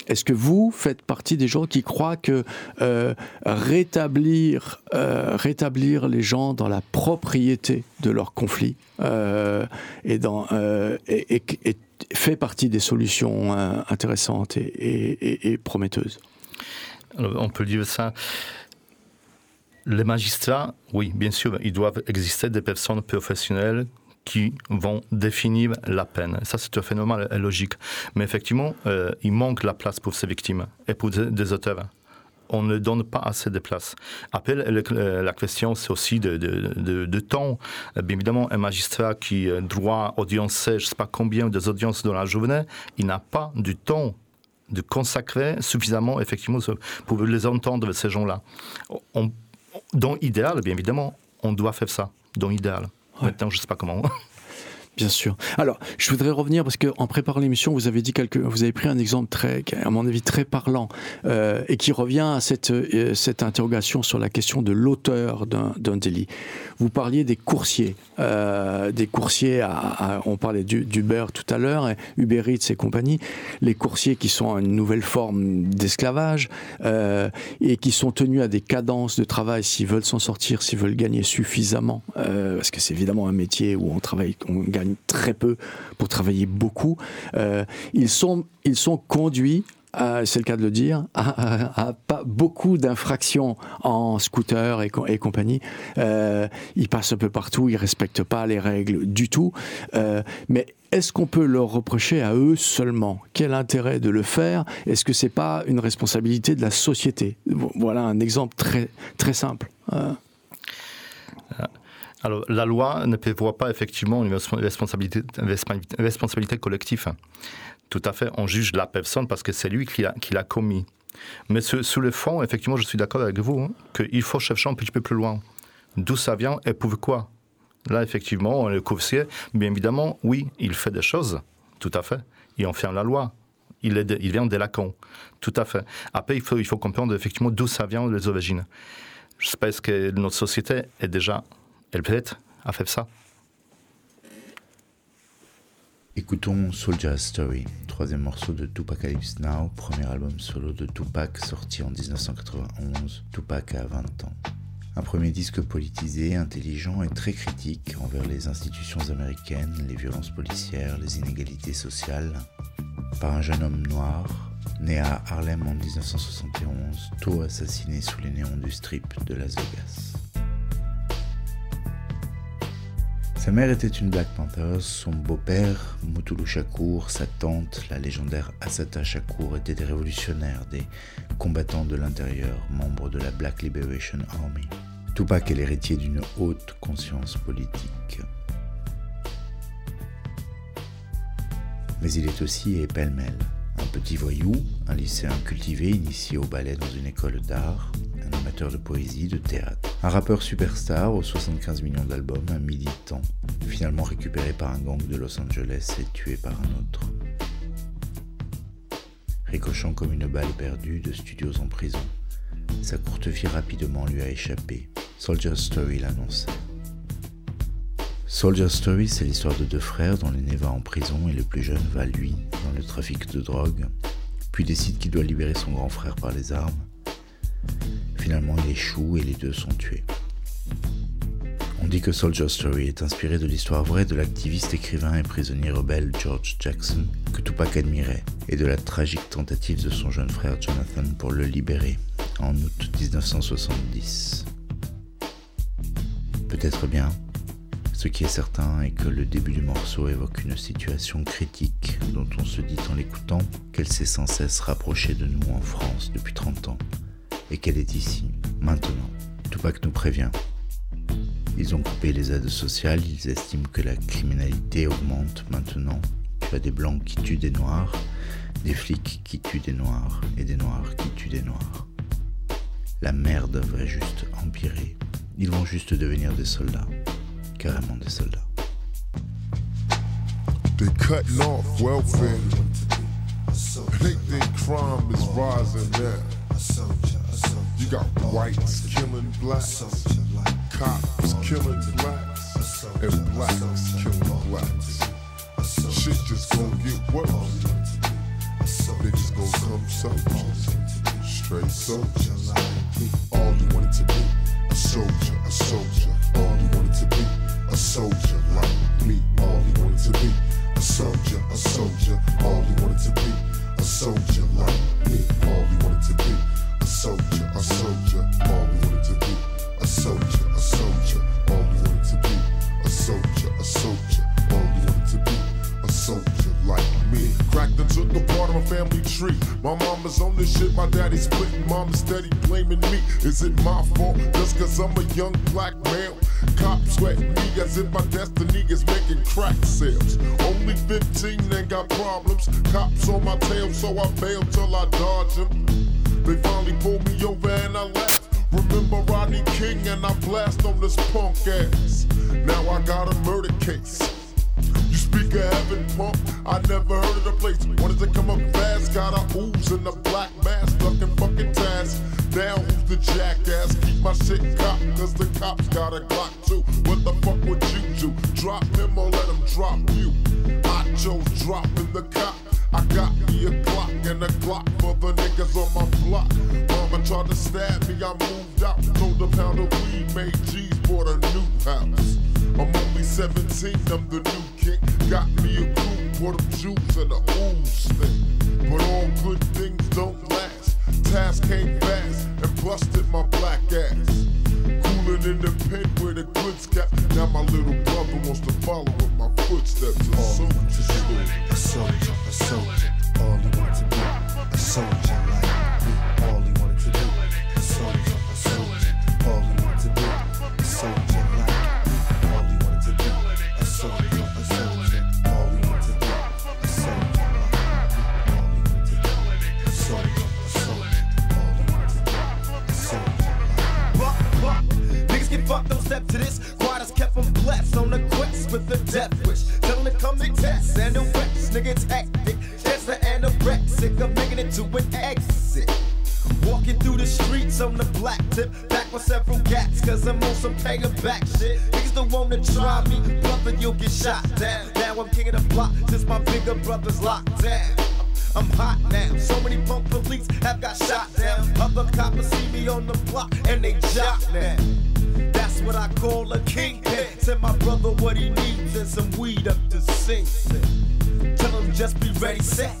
est-ce que vous faites partie des gens qui croient que euh, rétablir, rétablir les gens dans la propriété de leur conflit dans, et, et, fait partie des solutions euh, intéressantes et, prometteuses? on peut dire ça. Les magistrats, oui, bien sûr, il doivent exister des personnes professionnelles qui vont définir la peine. Ça, c'est un phénomène logique. Mais effectivement, euh, il manque la place pour ces victimes et pour des auteurs on ne donne pas assez de place. Après, la question, c'est aussi de, temps. Bien évidemment, un magistrat qui euh, doit audiencer, je ne sais pas combien des audiences dans la journée, il n'a pas du temps de consacrer suffisamment, effectivement, pour les entendre, ces gens-là. Dans l'idéal, bien évidemment, on doit faire ça. Dans l'idéal. Maintenant, je ne sais pas comment. Bien sûr. Alors, je voudrais revenir parce qu'en préparant l'émission, vous avez dit quelque, vous avez pris un exemple très, à mon avis, très parlant euh, et qui revient à cette, euh, cette interrogation sur la question de l'auteur d'un délit. Vous parliez des coursiers, euh, des coursiers. On parlait d'Uber tout à l'heure, Uber Eats et compagnie. Les coursiers qui sont une nouvelle forme d'esclavage et qui sont tenus à des cadences de travail s'ils veulent s'en sortir, s'ils veulent gagner suffisamment, parce que c'est évidemment un métier où on travaille, on gagne très peu pour travailler beaucoup. Euh, ils, sont, ils sont conduits c'est le cas de le dire, à, pas beaucoup d'infractions en scooter et, compagnie. Euh, ils passent un peu partout, ils respectent pas les règles du tout. Euh, mais est-ce qu'on peut leur reprocher à eux seulement? Quel intérêt de le faire? Est-ce que c'est pas une responsabilité de la société? Voilà un exemple très très simple. Alors, la loi ne prévoit pas effectivement une responsabilité, collective. Tout à fait, on juge la personne parce que c'est lui qui l'a commis. Mais sous, le fond, effectivement, je suis d'accord avec vous hein, qu'il faut chercher un petit peu plus loin. D'où ça vient et pourquoi Là, effectivement, le coursier, bien évidemment, oui, il fait des choses, tout à fait. Il enferme la loi. Il, vient des lacons, tout à fait. Après, il faut, il faut comprendre effectivement d'où ça vient les origines. Je pense que notre société est déjà peut-être a fait ça. Écoutons Soldier Story, troisième morceau de Tupacalypse Now, premier album solo de Tupac sorti en 1991. Tupac a 20 ans. Un premier disque politisé, intelligent et très critique envers les institutions américaines, les violences policières, les inégalités sociales. Par un jeune homme noir, né à Harlem en 1971, tôt assassiné sous les néons du strip de Las Vegas. Sa mère était une Black Panther, son beau-père, Mutulu Shakur, sa tante, la légendaire Asata Shakur, étaient des révolutionnaires, des combattants de l'intérieur, membres de la Black Liberation Army. Tupac est l'héritier d'une haute conscience politique. Mais il est aussi, et pêle-mêle, un petit voyou, un lycéen cultivé initié au ballet dans une école d'art, amateur de poésie, de théâtre. Un rappeur superstar aux 75 millions d'albums, un militant, finalement récupéré par un gang de Los Angeles et tué par un autre. Ricochant comme une balle perdue de studios en prison, sa courte vie rapidement lui a échappé. Soldier Story l'annonçait. Soldier Story, c'est l'histoire de deux frères dont l'aîné va en prison et le plus jeune va, lui, dans le trafic de drogue, puis décide qu'il doit libérer son grand frère par les armes, Finalement, il échoue et les deux sont tués. On dit que Soldier Story est inspiré de l'histoire vraie de l'activiste, écrivain et prisonnier rebelle George Jackson, que Tupac admirait, et de la tragique tentative de son jeune frère Jonathan pour le libérer en août 1970. Peut-être bien. Ce qui est certain est que le début du morceau évoque une situation critique dont on se dit en l'écoutant qu'elle s'est sans cesse rapprochée de nous en France depuis 30 ans et qu'elle est ici, maintenant. Tupac nous prévient. Ils ont coupé les aides sociales, ils estiment que la criminalité augmente maintenant. Tu as des blancs qui tuent des noirs, Des flics qui tuent des noirs et des noirs qui tuent des noirs. La merde va juste empirer. Ils vont juste devenir des soldats. Carrément des soldats. They cutting off welfare. Crime is rising. Got whites killing blacks, cops killing blacks, and blacks killing blacks. Shit just gonna get worse. Niggas gonna come soldiers, straight soldiers. All you wanted to be, a soldier, a soldier. All you wanted to be, a soldier like me. All you wanted to be, a soldier, a soldier. All you wanted to be, a soldier like me. All you wanted to be, a soldier, a soldier. All you wanted to be, a soldier, a soldier. All you wanted to be, a soldier, a soldier. All you wanted to be, a soldier like me. Cracked and took apart of my family tree. My mama's on this shit, my daddy's splitting. Mama steady blaming me. Is it my fault just cause I'm a young black male? Cops sweating me as if my destiny is making crack sales. Only 15 ain't got problems. Cops on my tail, so I bail till I dodge them. They finally pulled me over and I laughed. Remember Rodney King and I blast on this punk ass. Now I got a murder case. You speak of heaven, pump. I never heard of the place. Wanted to come up fast, got a ooze in the black mask, stuck in fucking task. Now who's the jackass? Keep my shit cocked, cause the cops got a Glock too. What the fuck would you do? Drop him or let him drop you? I chose dropping the cop. I got me a Glock and a Glock for the niggas on my block. Mama tried to stab me, I moved out. Sold a pound of weed, made G's, bought a new house. I'm only 17, I'm the new kid. Got me a crew, for them juice and the ooze thing. But all good things don't last. Task came fast and busted my black ass. Cooling in the pen where the goods kept. Now my little brother wants to follow in my footsteps. A soldier, a soldier, a soldier. All he wanted to be, a soldier Niggas fucked, don't step to this. Quad kept them blessed on the quest with the death wish. Tell them to come and test and the rest. Nigga, it's hectic. It's the anorexic. I'm making it to an exit. Walking through the streets on the black tip, back with several gats, cause I'm on some paying back shit. Niggas don't wanna try me, brother, you'll get shot down. Now I'm king of the block, since my bigger brother's locked down. I'm hot now. So many punk police have got shot down. Other coppers see me on the block and they jock now. Call a kingpin. Send my brother what he needs and some weed up to sink. Tell him just be ready, set.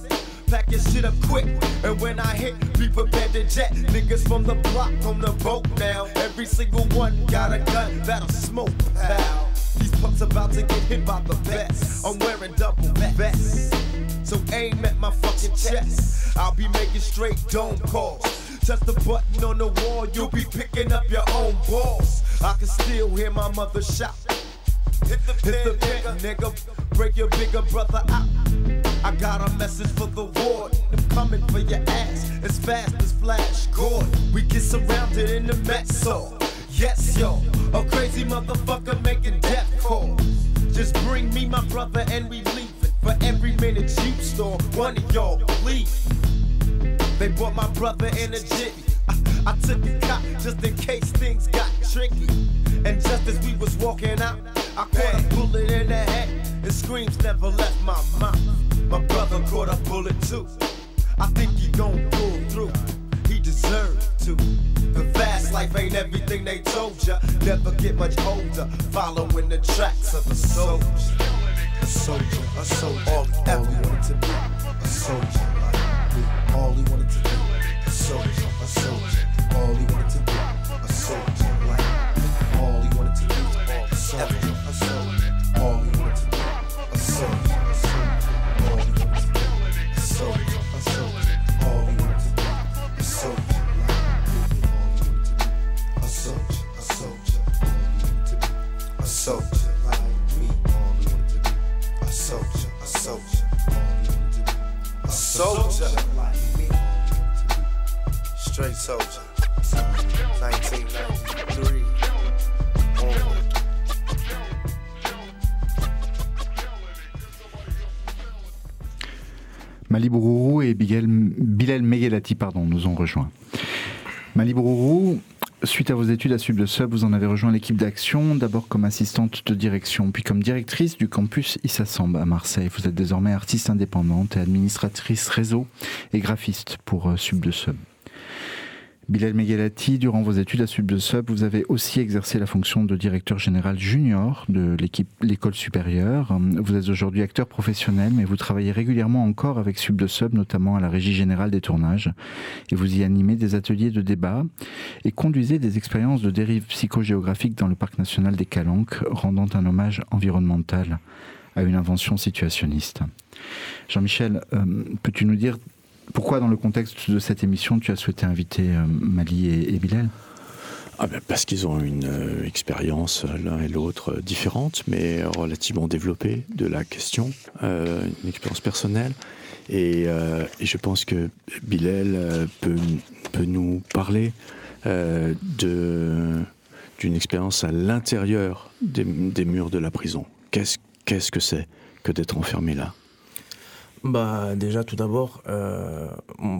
Pack your shit up quick, and when I hit, be prepared to jet. Niggas from the block on the boat now. Every single one got a gun that'll smoke, pal. These punks about to get hit by the best. I'm wearing double vests. So aim at my fucking chest. I'll be making straight dome calls. Just the button on the wall, you'll be picking up your own balls. I can still hear my mother shout. Hit the pin, nigga. Break your bigger brother out. I got a message for the ward. I'm coming for your ass as fast as Flash Gordon. We get surrounded in the mess hall. Yes, yo, a crazy motherfucker making death calls. Just bring me my brother and we leave it. For every minute you store, one of y'all bleed. They brought my brother in a jitty. I, took a cop just in case things got tricky. And just as we was walking out, I caught a bullet in the head. And screams never left my mouth. My brother caught a bullet too. I think he gon' pull through. He deserved to. The fast life ain't everything they told ya. Never get much older. Following the tracks of a soldier. A soldier, a soldier. All he ever wanted to be, a soldier like me. All he wanted to be, a soldier, a soldier. soul, a all we want to be, a a all we want to be, a a all we want to be, a a a. A soldier, a soldier, a soldier, straight soldier. Bilal, Bilal pardon, nous ont rejoints. Malibourou, suite à vos études à Sub de Sub, vous en avez rejoint l'équipe d'action, d'abord comme assistante de direction, puis comme directrice du campus Issa Samb à Marseille. Vous êtes désormais artiste indépendante et administratrice réseau et graphiste pour euh, Sub de Sub. Bilal Megalati, durant vos études à Sub de Sub, vous avez aussi exercé la fonction de directeur général junior de l'école supérieure. Vous êtes aujourd'hui acteur professionnel, mais vous travaillez régulièrement encore avec Sub de Sub, notamment à la régie générale des tournages. Et vous y animez des ateliers de débat et conduisez des expériences de dérive psychogéographique dans le parc national des Calanques, rendant un hommage environnemental à une invention situationniste. Jean-Michel, euh, peux-tu nous dire pourquoi, dans le contexte de cette émission, tu as souhaité inviter euh, Mali et, Bilal? Ah ben parce qu'ils ont une euh, expérience euh, l'un et l'autre différente, mais relativement développée de la question, une expérience personnelle. Et, je pense que Bilal peut, nous parler d'une expérience à l'intérieur des, murs de la prison. Qu'est-ce que c'est que d'être enfermé là? Bah déjà tout d'abord, euh,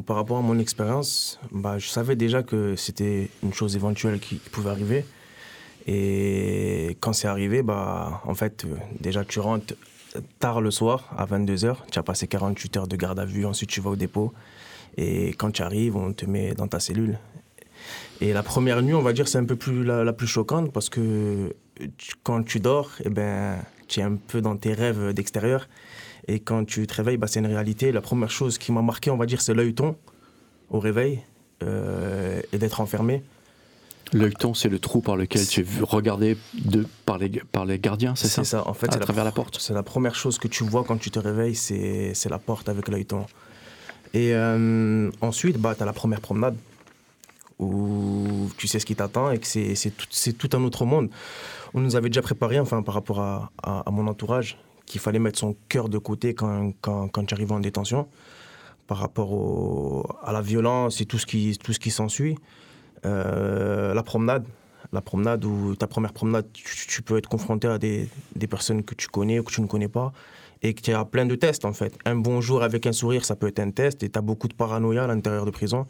par rapport à mon expérience, bah, je savais déjà que c'était une chose éventuelle qui, pouvait arriver. Et quand c'est arrivé, bah en fait, euh, déjà tu rentres tard le soir à 22h, tu as passé 48 heures de garde à vue, ensuite tu vas au dépôt. Et quand tu arrives, on te met dans ta cellule. Et la première nuit, on va dire, c'est un peu plus la, plus choquante parce que quand tu dors, eh ben, tu es un peu dans tes rêves d'extérieur. Et quand tu te réveilles, bah, c'est une réalité. La première chose qui m'a marqué, on va dire, c'est l'œilleton au réveil euh, et d'être enfermé. L'œilleton, c'est le trou par lequel tu es regardé de, par, les, par les gardiens, c'est ça C'est ça, en fait. À travers la, porte C'est la première chose que tu vois quand tu te réveilles, c'est la porte avec l'œilleton. Et euh, ensuite, bah, tu as la première promenade où tu sais ce qui t'attend et que c'est tout, tout, un autre monde. On nous avait déjà préparé, enfin, par rapport à, à mon entourage, qu'il fallait mettre son cœur de côté quand, quand, tu arrives en détention par rapport à la violence et tout ce qui, qui s'ensuit. Euh, la promenade, la promenade où ta première promenade, tu, peux être confronté à des, des, personnes que tu connais ou que tu ne connais pas et que tu as plein de tests en fait. Un bonjour avec un sourire, ça peut être un test et tu as beaucoup de paranoïa à l'intérieur de prison.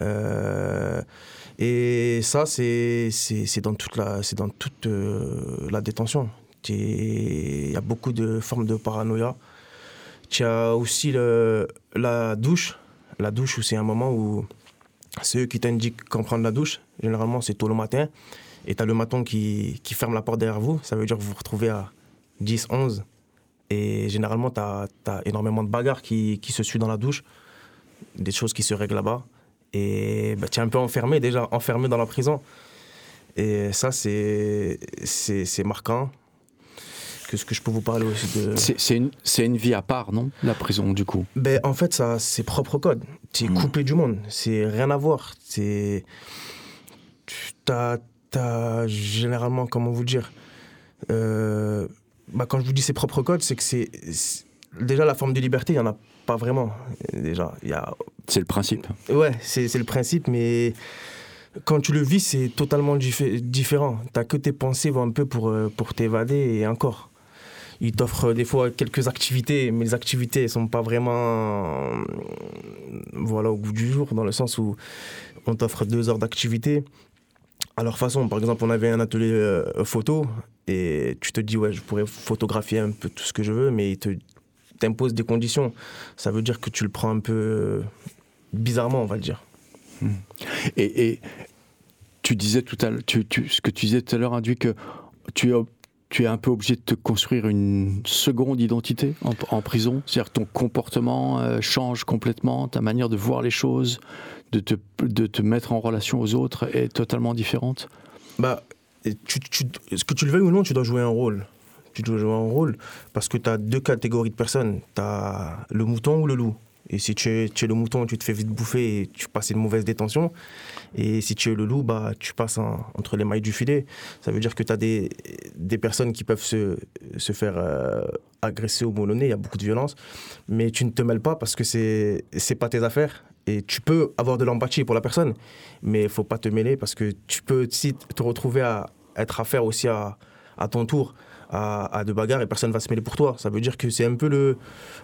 Euh, et ça, c'est dans toute la, dans toute, euh, la détention. Il y a beaucoup de formes de paranoïa. Tu as aussi la douche. La douche, où c'est un moment où c'est eux qui t'indiquent quand prendre la douche. Généralement, c'est tôt le matin. Et tu as le maton qui, qui, ferme la porte derrière vous. Ça veut dire que vous vous retrouvez à 10, 11. Et généralement, tu as, énormément de bagarres qui, qui, se suivent dans la douche. Des choses qui se règlent là-bas. Et bah, tu es un peu enfermé déjà, enfermé dans la prison. Et ça, c'est marquant ce que je peux vous parler aussi de. C'est une, une, vie à part, non La prison, du coup? Ben, En fait, ça c'est propre code. Tu es hmm. coupé du monde. C'est rien à voir. C'est. T'as. As, généralement, comment vous dire euh, bah, Quand je vous dis c'est propre code, c'est que c'est. Déjà, la forme de liberté, il n'y en a pas vraiment. Déjà, il y a. C'est le principe. Ouais, c'est le principe, mais quand tu le vis, c'est totalement différent. Tu n'as que tes pensées un peu pour, euh, pour t'évader et encore il t'offre des fois quelques activités, mais les activités ne sont pas vraiment voilà, au goût du jour, dans le sens où on t'offre deux heures d'activité. À leur façon, par exemple, on avait un atelier euh, photo et tu te dis, ouais, je pourrais photographier un peu tout ce que je veux, mais il te t'impose des conditions. Ça veut dire que tu le prends un peu euh, bizarrement, on va le dire. Hmm. Et, tu disais tout à l'heure, tu, ce que tu disais tout à l'heure induit que tu as tu es un peu obligé de te construire une seconde identité en, prison? C'est-à-dire que ton comportement euh, change complètement, ta manière de voir les choses, de te, de te mettre en relation aux autres est totalement différente? Bah, tu, que tu le veuilles ou non, tu dois jouer un rôle. Tu dois jouer un rôle parce que tu as deux catégories de personnes. Tu as le mouton ou le loup. Et si tu es, le mouton, tu te fais vite bouffer et tu passes une mauvaise détention. Et si tu es le loup, bah, tu passes entre les mailles du filet. Ça veut dire que tu as des, des, personnes qui peuvent se, se faire euh, agresser au boulonnet, il y a beaucoup de violence, mais tu ne te mêles pas parce que c'est n'est pas tes affaires Et tu peux avoir de l'empathie pour la personne, mais il faut pas te mêler parce que tu peux aussi te retrouver à être affaire aussi à, à ton tour à, à de bagarres et personne va se mêler pour toi. Ça veut dire que c'est un peu le,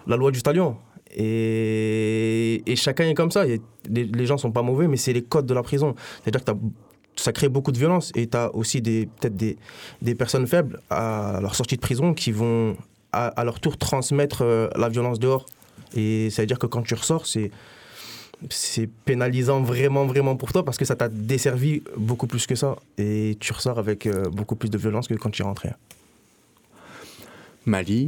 la loi du talion. Et, et chacun est comme ça. Les, les gens sont pas mauvais, mais c'est les codes de la prison. C'est-à-dire que ça crée beaucoup de violence et tu as aussi peut-être des, des personnes faibles à leur sortie de prison qui vont à, leur tour transmettre euh, la violence dehors. Et ça veut dire que quand tu ressors, c'est c'est pénalisant vraiment, vraiment pour toi parce que ça t'a desservi beaucoup plus que ça. Et tu ressors avec euh, beaucoup plus de violence que quand tu es rentré. Mali,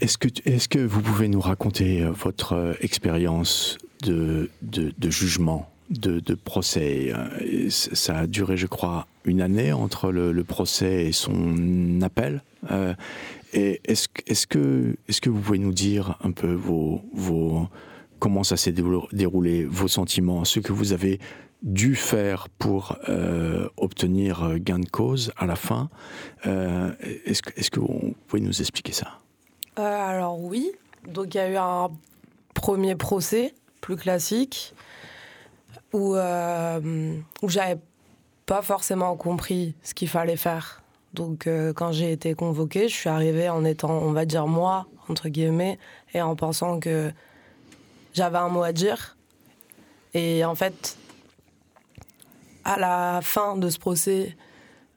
est-ce que, vous pouvez nous raconter euh, votre euh, expérience de, jugement, de, procès euh, Ça a duré, je crois, une année entre le, procès et son appel. Est-ce, que- vous pouvez nous dire un peu comment ça s'est déroulé, vos sentiments, ce que vous avez dû faire pour obtenir gain de cause à la fin est-ce que vous pouvez nous expliquer ça? Euh, alors oui, donc il y a eu un premier procès plus classique où, euh, où j'avais pas forcément compris ce qu'il fallait faire. Donc euh, quand j'ai été convoquée, je suis arrivée en étant, on va dire moi, entre guillemets, et en pensant que j'avais un mot à dire. Et en fait, à la fin de ce procès,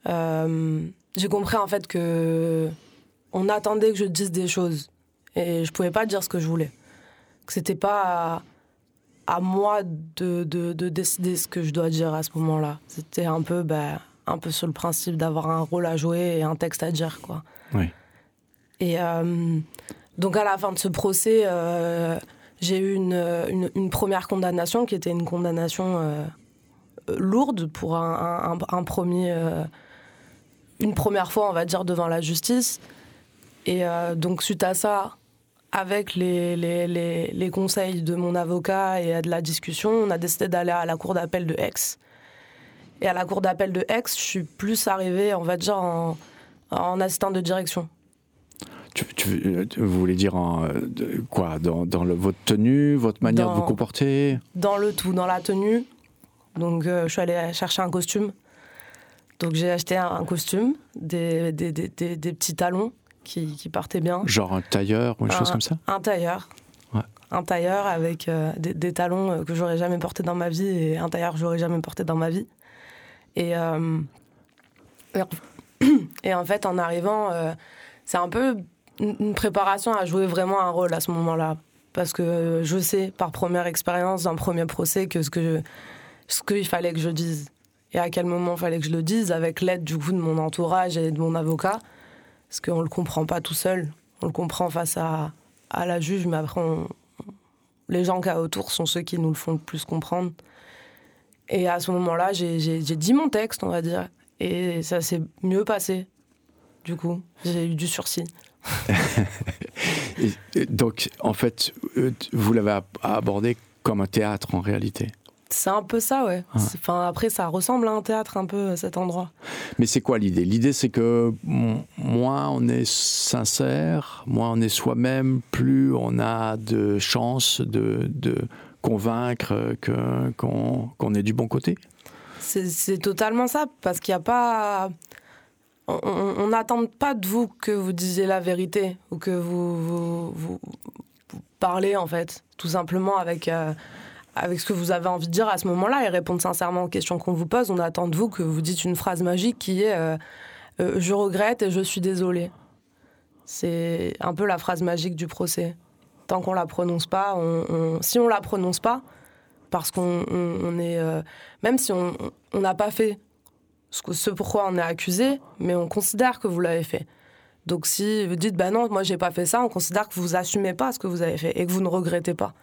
j'ai compris en fait que on attendait que je dise des choses et je pouvais pas dire ce que je voulais. Que c'était pas à, à moi de, de, de décider ce que je dois dire à ce moment-là. C'était un peu, bah, un peu sur le principe d'avoir un rôle à jouer et un texte à dire, quoi. Oui. Et euh, donc à la fin de ce procès, euh, j'ai eu une, une, une première condamnation qui était une condamnation euh, lourde pour un, un- un premier, une première fois, on va dire, devant la justice. Et euh, donc suite à ça, avec les, les, les, les conseils de mon avocat et de la discussion, on a décidé d'aller à la cour d'appel de Aix. Et à la cour d'appel de Aix, je suis plus arrivée, on va dire, en, en assistant de direction. Tu, tu- euh, vous voulez dire en, euh, quoi Dans, dans le- votre tenue, votre manière de vous comporter? Dans le tout, dans la tenue. Donc, euh, je suis allée chercher un costume. Donc, j'ai acheté un, un costume, des, des, des, des- des petits talons qui, qui partaient bien. Genre un tailleur ou une chose comme ça? Un tailleur. Ouais. Un tailleur avec euh, des, des talons euh, que j'aurais jamais portés dans ma vie et un tailleur que j'aurais jamais porté dans ma vie. Et, euh, et, en, fait, en arrivant, euh, c'est un peu une préparation à jouer vraiment un rôle à ce moment-là. Parce que je sais, par première expérience d'un premier procès, que ce que je- ce qu'il fallait que je dise et à quel moment il fallait que je le dise, avec l'aide du coup de mon entourage et de mon avocat. Parce qu'on ne le comprend pas tout seul. On le comprend face à, à la juge, mais après, les gens qu'il y a autour sont ceux qui nous le font le plus comprendre. Et à ce moment-là, j'ai dit mon texte, on va dire. Et ça s'est mieux passé. Du coup, j'ai eu du sursis. Donc, en fait, euh, vous l'avez ab- abordé comme un théâtre en réalité. C'est un peu ça, ouais. Enfin, après, ça ressemble à un théâtre, un peu, cet endroit. Mais c'est quoi l'idée? L'idée, c'est que moins on est sincère, moins on est soi-même, plus on a de chances de, de convaincre qu'on qu'on est du bon côté. C'est totalement ça, parce qu'il n'y a pas. On- n'attend pas de vous que vous disiez la vérité ou que vous, vous, vous- vous parlez, en fait, tout simplement avec, euh, avec ce que vous avez envie de dire à ce moment-là et répondre sincèrement aux questions qu'on vous pose. On attend de vous que vous dites une phrase magique qui est euh, euh, Je regrette et je suis désolé. C'est un peu la phrase magique du procès. Tant qu'on la prononce pas, on, on- si on la prononce pas, parce qu'on on- on est. euh, même si on n'a pas fait ce, ce pourquoi on est accusé, mais on considère que vous l'avez fait. Donc si vous dites, bah non, moi j'ai pas fait ça, on considère que vous assumez pas ce que vous avez fait et que vous ne regrettez pas.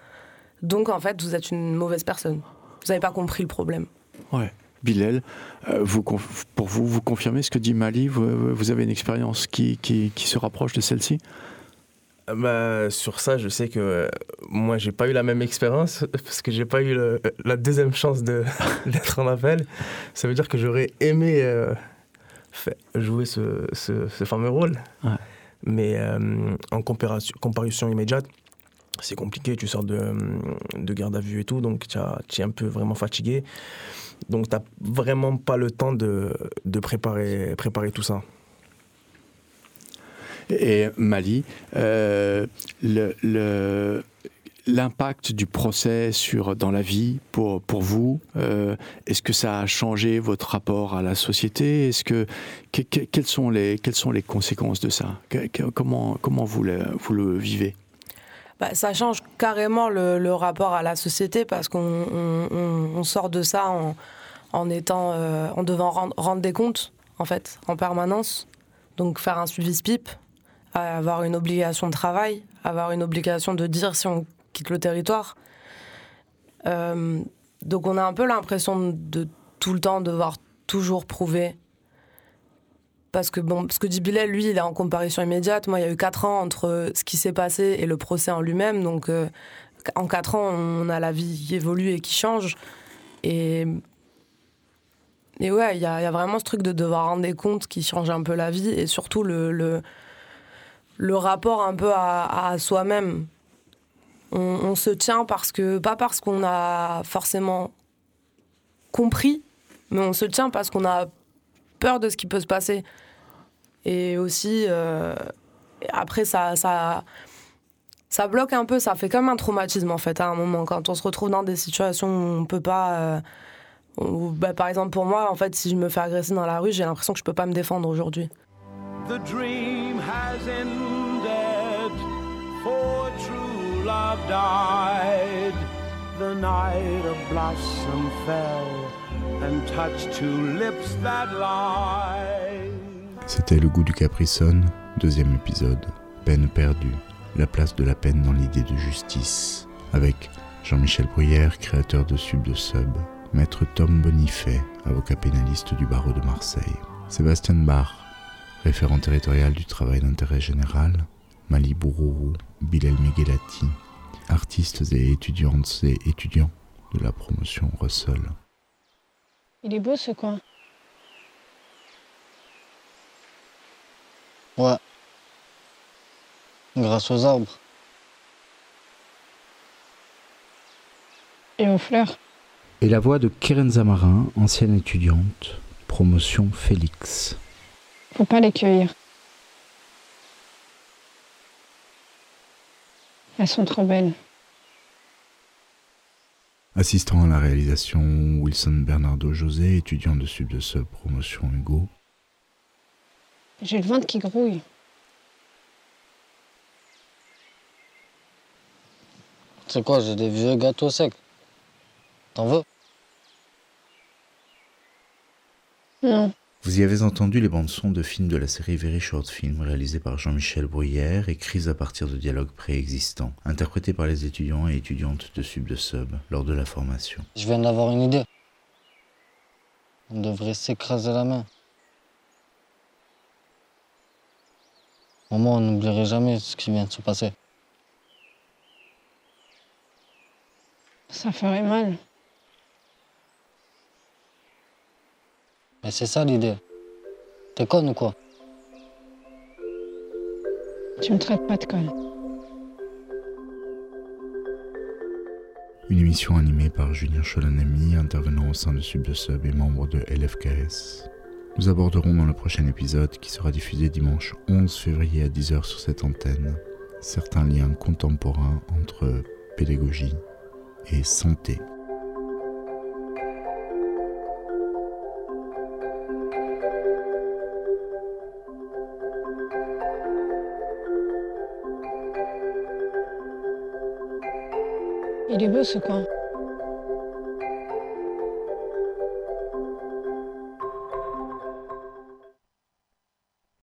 Donc en fait, vous êtes une mauvaise personne. Vous n'avez pas compris le problème. Ouais. Bilal, euh, vous, pour vous, vous confirmez ce que dit Mali? Vous, vous avez une expérience qui, qui, qui se rapproche de celle-ci? Euh, Bah, sur ça, je sais que euh, moi, j'ai pas eu la même expérience parce que j'ai pas eu le- la deuxième chance de- d'être en appel. Ça veut dire que j'aurais aimé euh, jouer ce, ce- ce fameux rôle. Ouais. Mais euh, en comparation, comparution immédiate, c'est compliqué, tu sors de, de garde à vue et tout, donc tu es un peu vraiment fatigué. Donc tu n'as vraiment pas le temps de, de préparer, préparer tout ça. Et Mali, euh, l'impact du procès sur, dans la vie pour, pour vous, euh, est-ce que ça a changé votre rapport à la société? Est-ce que, quelles, sont les, quelles sont les conséquences de ça? Comment, comment vous le, vous le vivez? Bah, ça change carrément le, rapport à la société parce qu'on sort de ça en, étant, euh, en devant rendre, rendre, des comptes en fait en permanence. Donc faire un suivi SPIP, avoir une obligation de travail, avoir une obligation de dire si on quitte le territoire. Euh, donc on a un peu l'impression de tout le temps devoir toujours prouver. Parce que, bon, ce que dit Bilal, lui, il est en comparution immédiate. Moi, il y a eu quatre ans entre ce qui s'est passé et le procès en lui-même. Donc, euh, en quatre ans, on a la vie qui évolue et qui change. Et, et ouais, il y, a vraiment ce truc de devoir rendre des comptes qui change un peu la vie et surtout le, le, le rapport un peu à soi-même on, se tient parce que, pas parce qu'on a forcément compris, mais on se tient parce qu'on a peur de ce qui peut se passer. Et aussi, euh, après, ça, ça, ça bloque un peu, ça fait comme un traumatisme en fait à un moment. Quand on se retrouve dans des situations où on peut pas. Euh, bah, par exemple, pour moi, en fait, si je me fais agresser dans la rue, j'ai l'impression que je peux pas me défendre aujourd'hui. The dream has ended for died, the night a blossom fell C'était Le goût du Caprisson, deuxième épisode, Peine perdue, la place de la peine dans l'idée de justice, avec Jean-Michel Bruyère, créateur de Sub de Sub, Maître Tom Bonifay, avocat pénaliste du barreau de Marseille, Sébastien Bach, référent territorial du travail d'intérêt général, Mali Bourourou, Bilal Miguelati, artistes et étudiantes et étudiants de la promotion Russell. Il est beau ce coin. Ouais. Grâce aux arbres. Et aux fleurs. Et la voix de Kerenza Marin, ancienne étudiante, promotion Félix. Faut pas les cueillir. Elles sont trop belles. Assistant à la réalisation, Wilson Bernardo José, étudiant de Sub de Sub, promotion Hugo. J'ai le ventre qui grouille. C'est quoi, j'ai des vieux gâteaux secs? T'en veux? Non. Vous y avez entendu les bandes-sons de films de la série Very Short Film réalisés par Jean-Michel Bruyère, écrits à partir de dialogues préexistants, interprétés par les étudiants et étudiantes de Sub de Sub lors de la formation. Je viens d'avoir une idée. On devrait s'écraser la main. Au moins, on n'oublierait jamais ce qui vient de se passer. Ça ferait mal. C'est ça l'idée. T'es conne ou quoi? Tu me traites pas de conne. Une émission animée par Julien Cholanami, intervenant au sein de Sub de Sub et membre de LFKS. Nous aborderons dans le prochain épisode, qui sera diffusé dimanche 11 février à 10h sur cette antenne, certains liens contemporains entre pédagogie et santé. Il est beau ce coin.